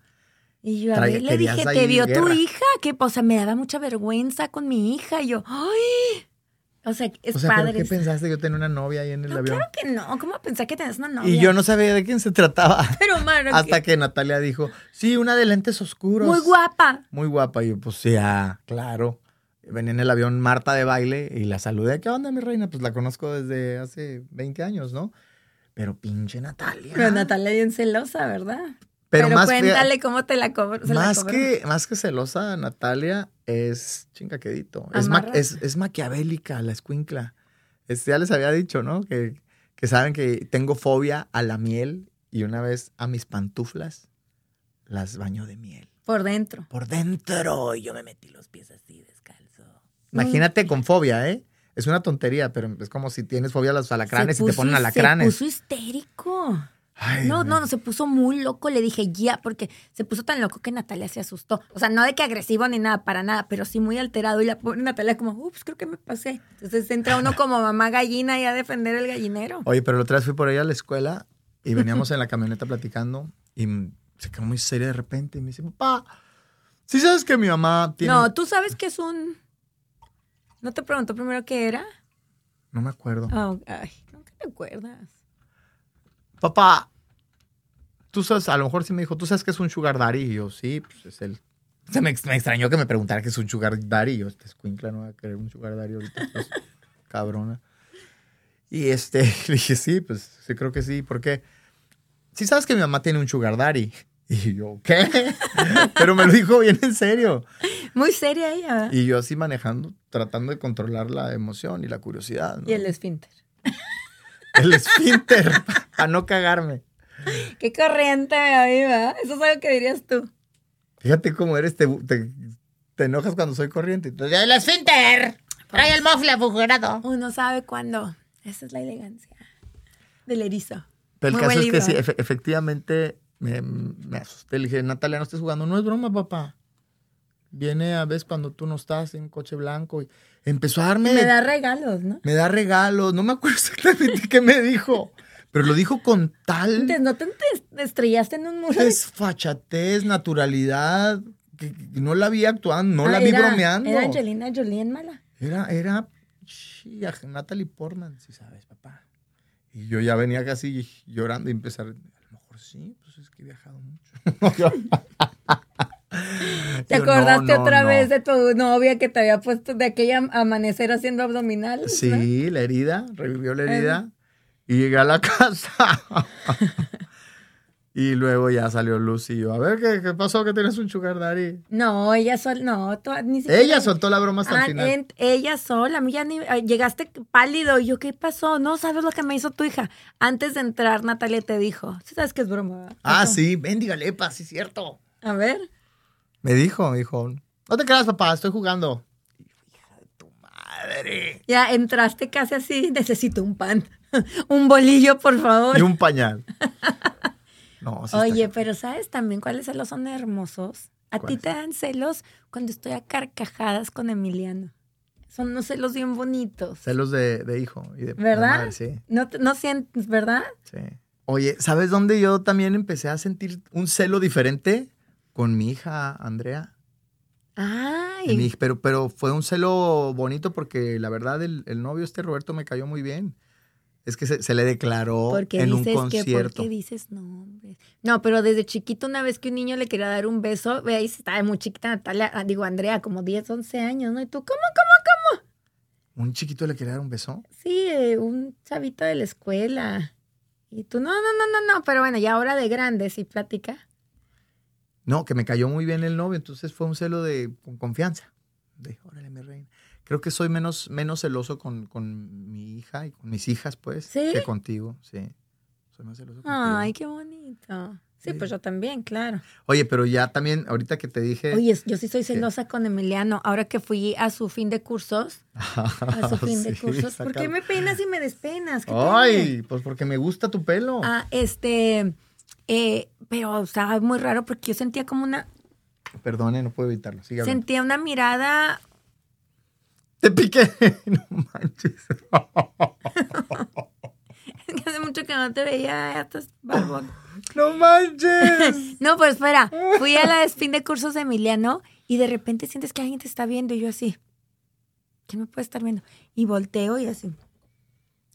Y yo a ver, le dije, ¿te vio tu hija? Que, o sea, me daba mucha vergüenza con mi hija. Y yo, ¡ay! O sea, es o sea, ¿pero padre. ¿qué pensaste? Yo tenía una novia ahí en el No, avión. claro que no. ¿Cómo pensar que tenías una novia? Y yo no sabía de quién se trataba. Pero, Omar, Hasta que Natalia dijo, sí, una de lentes oscuros. muy guapa. Muy guapa. Y yo, pues ah, claro. Venía en el avión Marta de baile y la saludé. ¿Qué onda, mi reina? Pues la conozco desde hace 20 años, ¿no? Pero pinche Natalia. Pero Natalia bien celosa, ¿verdad? Pero Pero, más cuéntale cómo te la la más cobró. que, más que celosa, Natalia es chingaquedito. Es, ma- es, es maquiavélica, la escuincla. Es- ya les había dicho, ¿no? Que, que saben que tengo fobia a la miel y una vez a mis pantuflas las baño de miel. Por dentro. Por dentro. Y yo me metí los pies así descalzo. Imagínate con fobia, ¿eh? Es una tontería, pero es como si tienes fobia a los alacranes y te ponen alacranes. Se puso histérico. Ay, No, no, no, se puso muy loco. Le dije ya, porque se puso tan loco que Natalia se asustó. O sea, no de que agresivo ni nada, para nada, pero sí muy alterado. Y la pobre Natalia, como, ups, creo que me pasé. Entonces entra uno como mamá gallina y a defender el gallinero. Oye, pero la otra vez fui por ahí a la escuela y veníamos en la camioneta platicando y se quedó muy seria de repente y me dice, papá, ¿sí sabes que mi mamá tiene... No, tú sabes que es un. ¿No te preguntó primero qué era? No me acuerdo. Oh, ay, no te acuerdas. Papá, tú sabes, a lo mejor sí me dijo, ¿tú sabes que es un sugar daddy? Y yo, sí, pues es él. Se me, ex- me extrañó que me preguntara qué es un sugar daddy. Yo, este escuincla no va a querer un sugar daddy ahorita. pues, cabrona. Y este, le dije, sí, pues sí, creo que sí. ¿Por qué? Sí sabes que mi mamá tiene un sugar daddy. Y yo, ¿qué? Pero me lo dijo bien en serio. Muy seria ella, ¿verdad? Y yo así manejando, tratando de controlar la emoción y la curiosidad. ¿no? Y el esfínter. el esfínter, para no cagarme. Qué corriente, ahí, ¿verdad? Eso es algo que dirías tú. Fíjate cómo eres, te, te, te enojas cuando soy corriente. ¡El esfínter! Trae el mofle afugerado. Uno sabe cuándo. Esa es la elegancia del erizo. Pero el Muy caso es que sí, efe- efectivamente me, me asusté. Le dije, Natalia, no estés jugando. No es broma, papá. Viene a veces cuando tú no estás en coche blanco. Y empezó a darme... Me da regalos, ¿no? me da regalos. No me acuerdo exactamente qué me dijo. Pero lo dijo con tal ¿No te te estrellaste en un muro? de- desfachatez, naturalidad. Que, no la vi actuando, no Ah, la vi era- bromeando. Era Angelina Jolie en mala. Era, era sí, Natalie Portman, si sabes, papá. Y yo ya venía casi llorando y empezar, mejor sí, pues es que he viajado mucho. ¿Te Yo, acordaste no, otra no. vez de tu novia que te había puesto de aquella amanecer haciendo abdominales? ¿no? Sí, la herida, revivió la herida. Y llegué a la casa. Y luego ya salió Lucy y yo, a ver, ¿qué, qué pasó? que tienes un sugar daddy? No, ella sola, no, tú- ni siquiera. Ella soltó la broma hasta el Ah, final. en- ella sola, a mí ya ni, llegaste pálido, y yo, ¿qué pasó? No, ¿sabes lo que me hizo tu hija? Antes de entrar, Natalia te dijo, ¿sí sabes que es broma? Ah, Eso. sí, bendiga lepa, sí, cierto. A ver, Me dijo, me dijo, no te creas, papá, estoy jugando. Hija de tu madre. ya entraste casi así, necesito un pan, un bolillo, por favor. Y un pañal. No, sí Oye, pero ¿sabes también cuáles celos son hermosos? A ti te dan celos cuando estoy a carcajadas con Emiliano. Son unos celos bien bonitos. Celos de, de hijo y de de ¿Verdad? madre, sí, No, no sientes, ¿verdad? sí. Oye, ¿sabes dónde yo también empecé a sentir un celo diferente? Con mi hija Andrea. Ay, Mi pero, pero fue un celo bonito porque la verdad el, el novio este Roberto me cayó muy bien. Es que se, se le declaró en un que, concierto. porque dices nombres. No, pero desde chiquito, una vez que un niño le quería dar un beso, ve ahí estaba muy chiquita Natalia, ah, digo Andrea, como 10, 11 años, ¿no? Y tú, ¿cómo, cómo? ¿Un chiquito le quería dar un beso? Sí, eh, un chavito de la escuela. Y tú, no, no, no, no, no, pero bueno, ya ahora de grande, sí, plática. No, que me cayó muy bien el novio, entonces fue un celo de con confianza. De, órale, mi reina. Creo que soy menos, menos celoso con, con mi hija y con mis hijas, pues, ¿Sí? que contigo, sí. Soy más celoso contigo. Ay, qué bonito. Sí, Sí. pues yo también, claro. Oye, pero ya también, ahorita que te dije... Oye, yo sí soy celosa con Emiliano. Ahora que fui a su fin de cursos, a su fin de cursos, ¿por qué me peinas y me despenas? Ay, pues porque me gusta tu pelo. Ah, este, eh, pero estaba muy raro porque yo sentía como una, Perdone, no puedo evitarlo. Sigue sentía una mirada, Te piqué. no manches. que hace mucho que no te veía, ya estás barbón. no manches. No, pues espera, fui a la fin de cursos de Emiliano y de repente sientes que alguien te está viendo y yo así, ¿quién me puede estar viendo? Y volteo y así,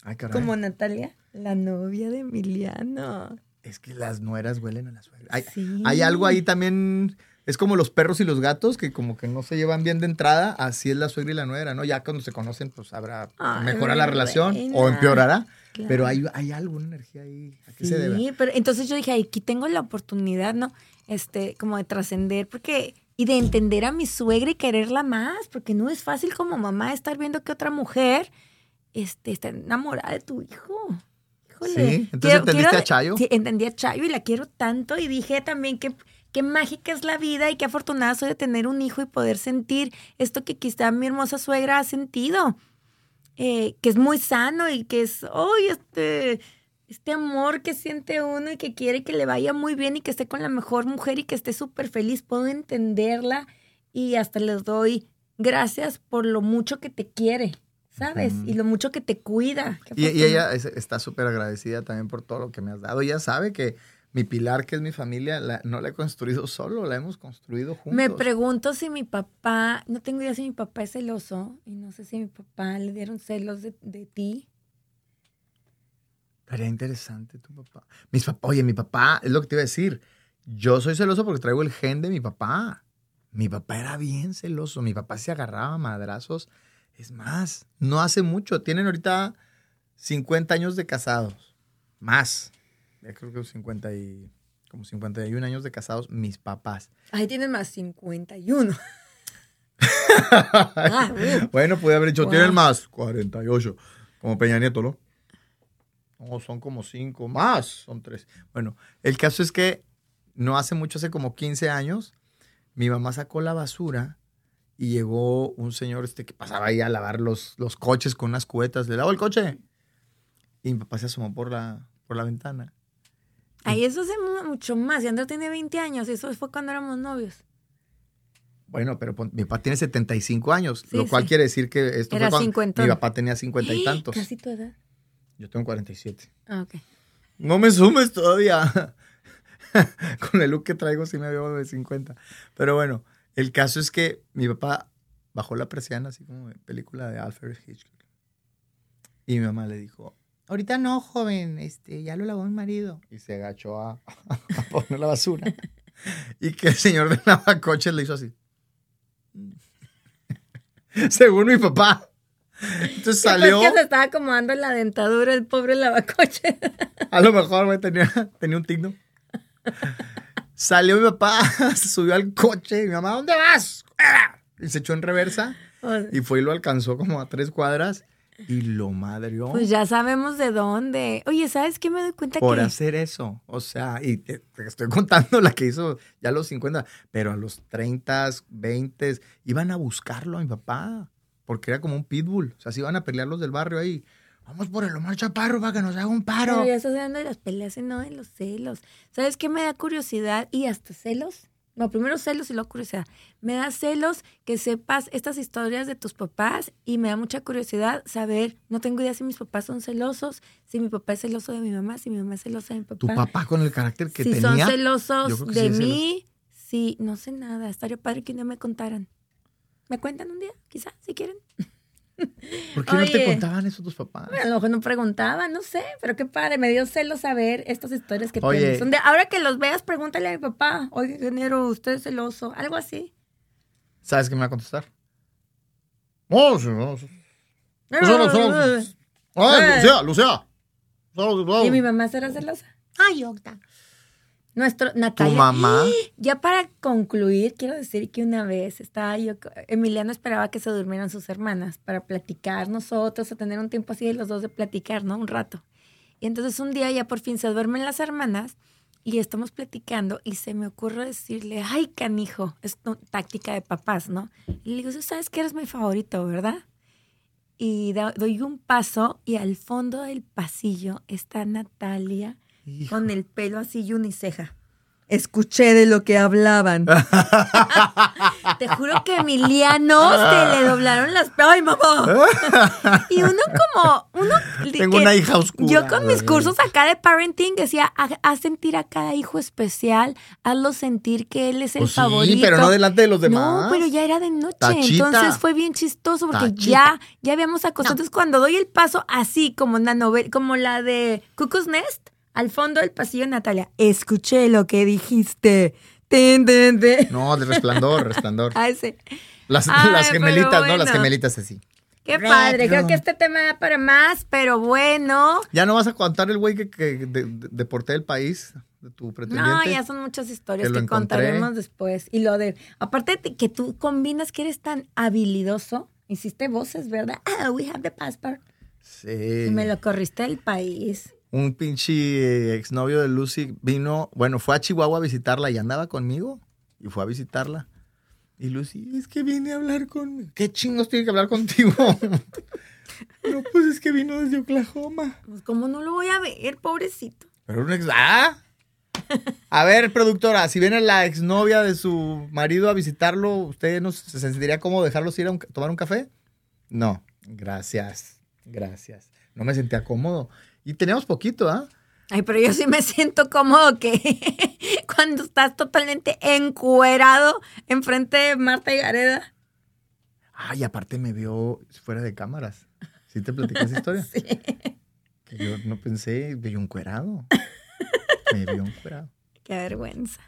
Ay, caray. como Natalia, la novia de Emiliano. Es que las nueras huelen a la suegra. Hay, Sí. hay algo ahí también. Es como los perros y los gatos que como que no se llevan bien de entrada. Así es la suegra y la nuera, ¿no? Ya cuando se conocen, pues habrá Ay, mejora la relación o empeorará. Claro. Pero hay, hay algo, una energía ahí. ¿A qué se debe? Sí, pero entonces yo dije, "Ay, aquí tengo la oportunidad, ¿no? Este, como de trascender, porque, y de entender a mi suegra y quererla más, porque no es fácil como mamá estar viendo que otra mujer, este, está enamorada de tu hijo. Híjole. Sí, entonces entendiste a Chayo. Sí, entendí a Chayo y la quiero tanto y dije también que qué mágica es la vida y qué afortunada soy de tener un hijo y poder sentir esto que quizá mi hermosa suegra ha sentido eh, que es muy sano y que es, hoy este, este amor que siente uno y que quiere que le vaya muy bien y que esté con la mejor mujer y que esté súper feliz. Puedo entenderla y hasta les doy gracias por lo mucho que te quiere, ¿sabes? Y lo mucho que te cuida. Y, y ella es- está súper agradecida también por todo lo que me has dado. Ella sabe que mi pilar, que es mi familia, la- no la he construido solo, la hemos construido juntos. Me pregunto si mi papá, no tengo idea si mi papá es celoso y no sé si a mi papá le dieron celos de, de ti. Estaría interesante tu papá. Mis papás, oye, mi papá, es lo que te iba a decir. Yo soy celoso porque traigo el gen de mi papá. Mi papá era bien celoso. Mi papá se agarraba a madrazos. Es más, no hace mucho. Tienen ahorita 50 años de casados. Más. Ya creo que 50 y, como 51 años de casados, mis papás. Ahí tienen más 51. Ah, bueno, pude haber dicho, Wow. tienen más 48. Como Peña Nieto, ¿no? No, son como 5 más, son 3. Bueno, el caso es que no hace mucho, hace como 15 años, mi mamá sacó la basura y llegó un señor este que pasaba ahí a lavar los, los coches con unas cubetas. ¿Le lavo el coche? Y mi papá se asomó por la, por la ventana. Ahí eso hace mu- mucho más. Y Andrea tiene 20 años. y Eso fue cuando éramos novios. Bueno, pero mi papá tiene 75 años, Sí, lo cual sí. quiere decir que esto Era fue cuando mi papá tenía 50 y tantos. Casi tu edad. Yo tengo 47. Ah, ok. No me sumes todavía. Con el look que traigo sí me veo de 50. Pero bueno, el caso es que mi papá bajó la persiana así como de película de Alfred Hitchcock. Y mi mamá le dijo, ahorita no, joven, este, ya lo lavó mi marido. Y se agachó a, a poner la basura. y que el señor de lavacoches le hizo así. Según mi papá. Entonces salió. Después que se estaba acomodando la dentadura el pobre lavacoche. A lo mejor, güey, tenía, tenía un tigno. Salió mi papá, se subió al coche y mi mamá, ¿dónde vas? Y se echó en reversa y fue y lo alcanzó como a tres cuadras y lo madrió Pues ya sabemos de dónde. Oye, ¿sabes qué me doy cuenta por que hacer eso. O sea, y te, te estoy contando la que hizo ya a los 50, pero a los 30, 20 iban a buscarlo a mi papá porque era como un pitbull. O sea, se iban a pelear los del barrio ahí. Vamos por el Omar Chaparro para que nos haga un paro. Pero ya estás hablando de las peleas y no de los celos. ¿Sabes qué me da curiosidad y hasta celos? No, primero celos y luego curiosidad. Me da celos que sepas estas historias de tus papás y me da mucha curiosidad saber, no tengo idea si mis papás son celosos, si mi papá es celoso de mi mamá, si mi mamá es celosa de mi papá. Tu papá con el carácter que si tenía. son yo celosos sí de mí, sí, no sé nada. Estaría padre que un día me contaran. ¿Me cuentan un día? Quizá, si quieren. ¿Por qué no te contaban eso tus papás? A lo mejor no preguntaba, no sé, pero qué padre, me dio celo saber estas historias que Oye. tienes. Donde ahora que los veas, pregúntale a mi papá, oye, ingeniero, usted es celoso, algo así. ¿Sabes qué me va a contestar? No, sí, no. sí. Lucía, Lucía. Ay, Lucía, Lucía. ¿Y mi mamá será celosa? Ay, Octa. Nuestro, ¿Tu Natalia. mamá? Ya para concluir, quiero decir que una vez estaba yo, Emiliano esperaba que se durmieran sus hermanas para platicar nosotros, a tener un tiempo así de los dos de platicar, ¿no? Un rato. Y entonces un día ya por fin se duermen las hermanas y estamos platicando y se me ocurre decirle, ay, canijo, es táctica de papás, ¿no? Y le digo, "Tú sabes que eres mi favorito, ¿verdad? Y doy un paso y al fondo del pasillo está Natalia Hijo. con el pelo así y uniceja. Escuché de lo que hablaban. Te juro que Emiliano se le doblaron las... ¡Ay, mamá! y uno como... Uno, Tengo que- una hija oscura. Yo con mis cursos acá de parenting decía, "Ha- haz sentir a cada hijo especial, hazlo sentir que él es el Pues sí, favorito. pero no delante de los demás. No, pero ya era de noche. Tachita. Entonces fue bien chistoso porque Tachita. ya, ya habíamos acostado. Entonces cuando doy el paso así, como una novela, como la de Cuckoo's Nest, al fondo del pasillo, Natalia, escuché lo que dijiste. Ten, ten, ten. No, de resplandor, resplandor. A ese. Las, Ay, las pero gemelitas, ¿no? Las gemelitas así. Qué Retro. padre. Creo que este tema da para más, pero bueno. Ya no vas a contar el güey que, que de- de- deporté del país, de tu pretendiente. No, ya son muchas historias Que contaremos después. Y lo de, aparte de que tú combinas que eres tan habilidoso, hiciste voces, ¿verdad? Ah, we have the passport. Sí. Y me lo corriste del país. Un pinche exnovio de Lucy vino, bueno, fue a Chihuahua a visitarla y andaba conmigo. Y fue a visitarla. Y Lucy, es que viene a hablar conmigo. ¿Qué chingos tiene que hablar contigo? No, pues es que vino desde Oklahoma. Pues, ¿cómo no lo voy a ver, pobrecito? Pero un ex. ¡Ah! A ver, productora, si viene la exnovia de su marido a visitarlo, ¿usted no se sentiría cómodo dejarlos ir a un- tomar un café? No, gracias, gracias. No me sentía cómodo. Y teníamos poquito, ¿ah? Ay, pero yo sí me siento cómodo que cuando estás totalmente encuerado enfrente de Marta y Gareda. Ay, aparte me vio fuera de cámaras. ¿Sí te platicé esa historia? Sí. Que yo no pensé, me vio encuerado. Me vio encuerado. Qué vergüenza.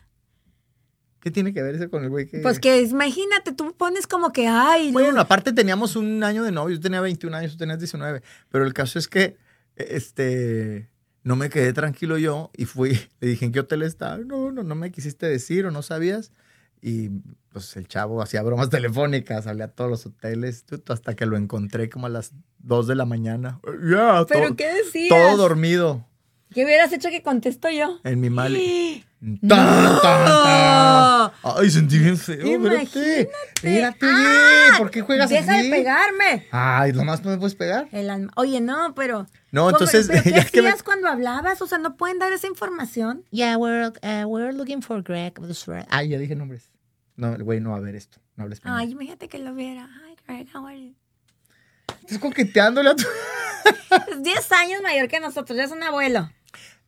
¿Qué tiene que ver eso con el güey que...? Pues que imagínate, tú pones como que, ay, Bueno, no. aparte teníamos un año de novio, yo tenía 21 años, tú tenías 19, pero el caso es que, este, no me quedé tranquilo yo y fui, le dije, ¿en qué hotel está? No, no, no me quisiste decir o no sabías. Y pues el chavo hacía bromas telefónicas, salía a todos los hoteles, hasta que lo encontré como a las 2 de la mañana. Ya, ¿Pero todo, qué decías? todo dormido ¿Qué hubieras hecho que contesto yo? en mi mal. ¡No! ¡Tan, tan, tan! Ay, sentí bien feo. Imagínate. Espérate, ¡Ah! ¿por qué juegas Deja así? de pegarme. Ay, nomás no me puedes pegar. El alma- Oye, no, pero. No, ¿Cómo- entonces, ¿Pero qué ya que me- hacías cuando hablabas? O sea, no pueden dar esa información. Yeah, we're, uh, we're looking for Greg. Ay, ya dije nombres. No, el güey no va a ver esto. No habla español. Ay, imagínate que lo viera. Ay, Greg, how are you? Estás coqueteándole a tu... Es 10 años mayor que nosotros, ya es un abuelo.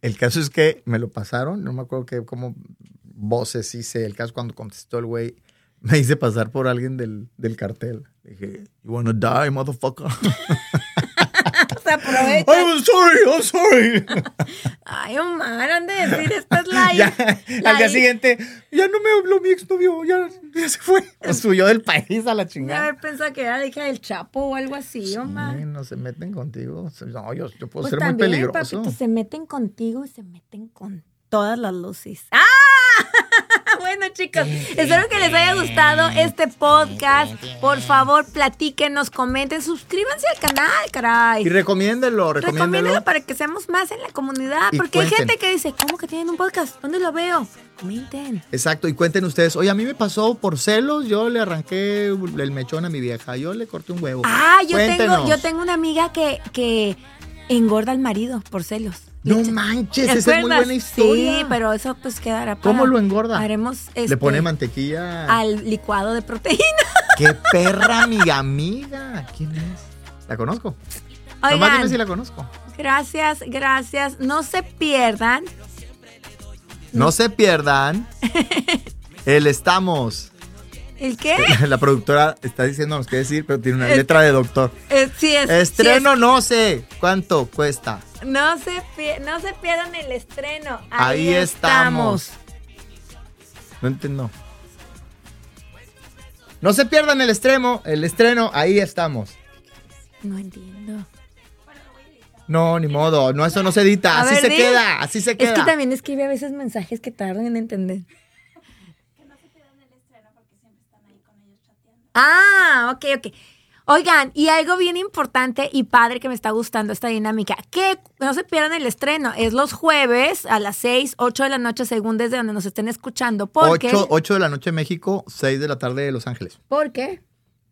El caso es que me lo pasaron. No me acuerdo que como voces hice. El caso cuando contestó el güey, me hice pasar por alguien del, del cartel. Dije, you wanna die, motherfucker? Aprovecha. I'm sorry, I'm sorry. Ay, Omar, han de decir, esta es la... ya, la- al día siguiente, ya no me habló mi exnovio, ya, ya se fue. Subió del país a la chingada. haber pensado que era la hija del Chapo o algo así, Omar. Sí, no se meten contigo. No, yo, yo puedo Pues ser muy también, peligroso. papito, se meten contigo y se meten con todas las luces. ¡Ah! bueno, chicos, espero que les haya gustado este podcast. Por favor, platíquenos, comenten, suscríbanse al canal, caray. Y recomiéndelo, recomiéndelo. Recomiéndelo para que seamos más en la comunidad. Y porque hay gente que dice, ¿cómo que tienen un podcast? ¿Dónde lo veo? Comenten. Exacto, y cuenten ustedes. Oye, a mí me pasó por celos, yo le arranqué el mechón a mi vieja, yo le corté un huevo. Ah, yo tengo, yo tengo una amiga que, que engorda al marido por celos. No manches, ¿Te esa es muy buena historia. Sí, pero eso pues quedará para... ¿Cómo lo engorda? Haremos este, Le pone mantequilla. al licuado de proteína. ¡Qué perra, mi amiga! ¿Quién es? ¿La conozco? Nomás dime Oigan, si la conozco. gracias, gracias. No se pierdan. No se pierdan. El estamos. ¿El qué? La productora está diciéndonos qué decir, pero tiene una letra de doctor. Eh, sí es, Estreno no sé cuánto cuesta. No, se no se pierdan el estreno. Ahí, Ahí, estamos. No entiendo. No se pierdan el estreno, el estreno, ahí estamos. No entiendo. No, ni modo, no, eso no se edita, A así ver, se queda, así se queda. Es que también escribe a veces mensajes que tardan en entender. Ah, ok, ok. Oigan, y algo bien importante y padre que me está gustando esta dinámica, que no se pierdan el estreno, es los jueves a las 6, 8 de la noche, según desde donde nos estén escuchando. Porque, 8, de la noche en México, 6 de la tarde de Los Ángeles. ¿Por qué?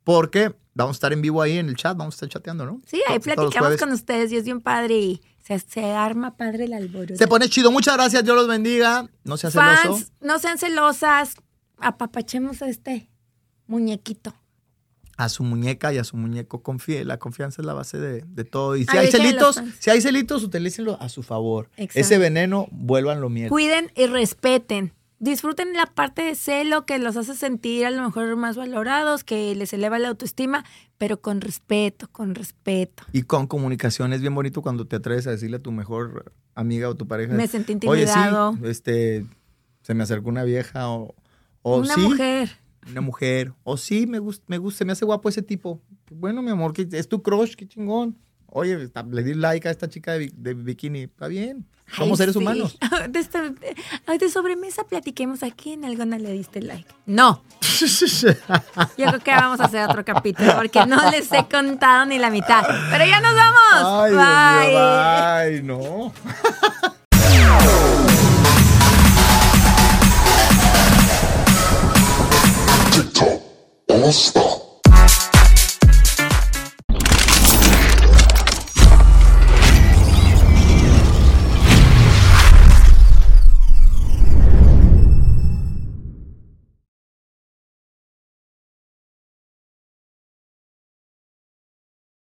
Porque vamos a estar en vivo ahí en el chat, vamos a estar chateando, ¿no? Sí, ahí platicamos con ustedes y es bien padre y se, se arma padre el alboroto. Se pone chido, muchas gracias, Dios los bendiga. No seas celoso. Fans, no sean celosas, apapachemos a este muñequito. A su muñeca y a su muñeco confíe. La confianza es la base de, de todo. Y si Ay, hay celitos, si hay celitos, utilícenlo a su favor. Exacto. Ese veneno, vuélvanlo miel. Cuiden y respeten. Disfruten la parte de celo que los hace sentir a lo mejor más valorados, que les eleva la autoestima, pero con respeto, con respeto. Y con comunicación es bien bonito cuando te atreves a decirle a tu mejor amiga o tu pareja. Me sentí Oye, intimidado. sí, este, se me acercó una vieja o, o Una sí, mujer. Una mujer. O sí, me gusta, me gusta, se me hace guapo ese tipo. Bueno, mi amor, es tu crush, qué chingón. Oye, le di like a esta chica de, bi- de bikini. Está bien. Somos Ay, seres sí. humanos. De, esta- ay, de sobremesa platiquemos aquí en alguna le diste like. No. Yo creo que vamos a hacer otro capítulo porque no les he contado ni la mitad. Pero ya nos vamos. Ay, Dios Bye. mío, bye, no. TikTok, all stop.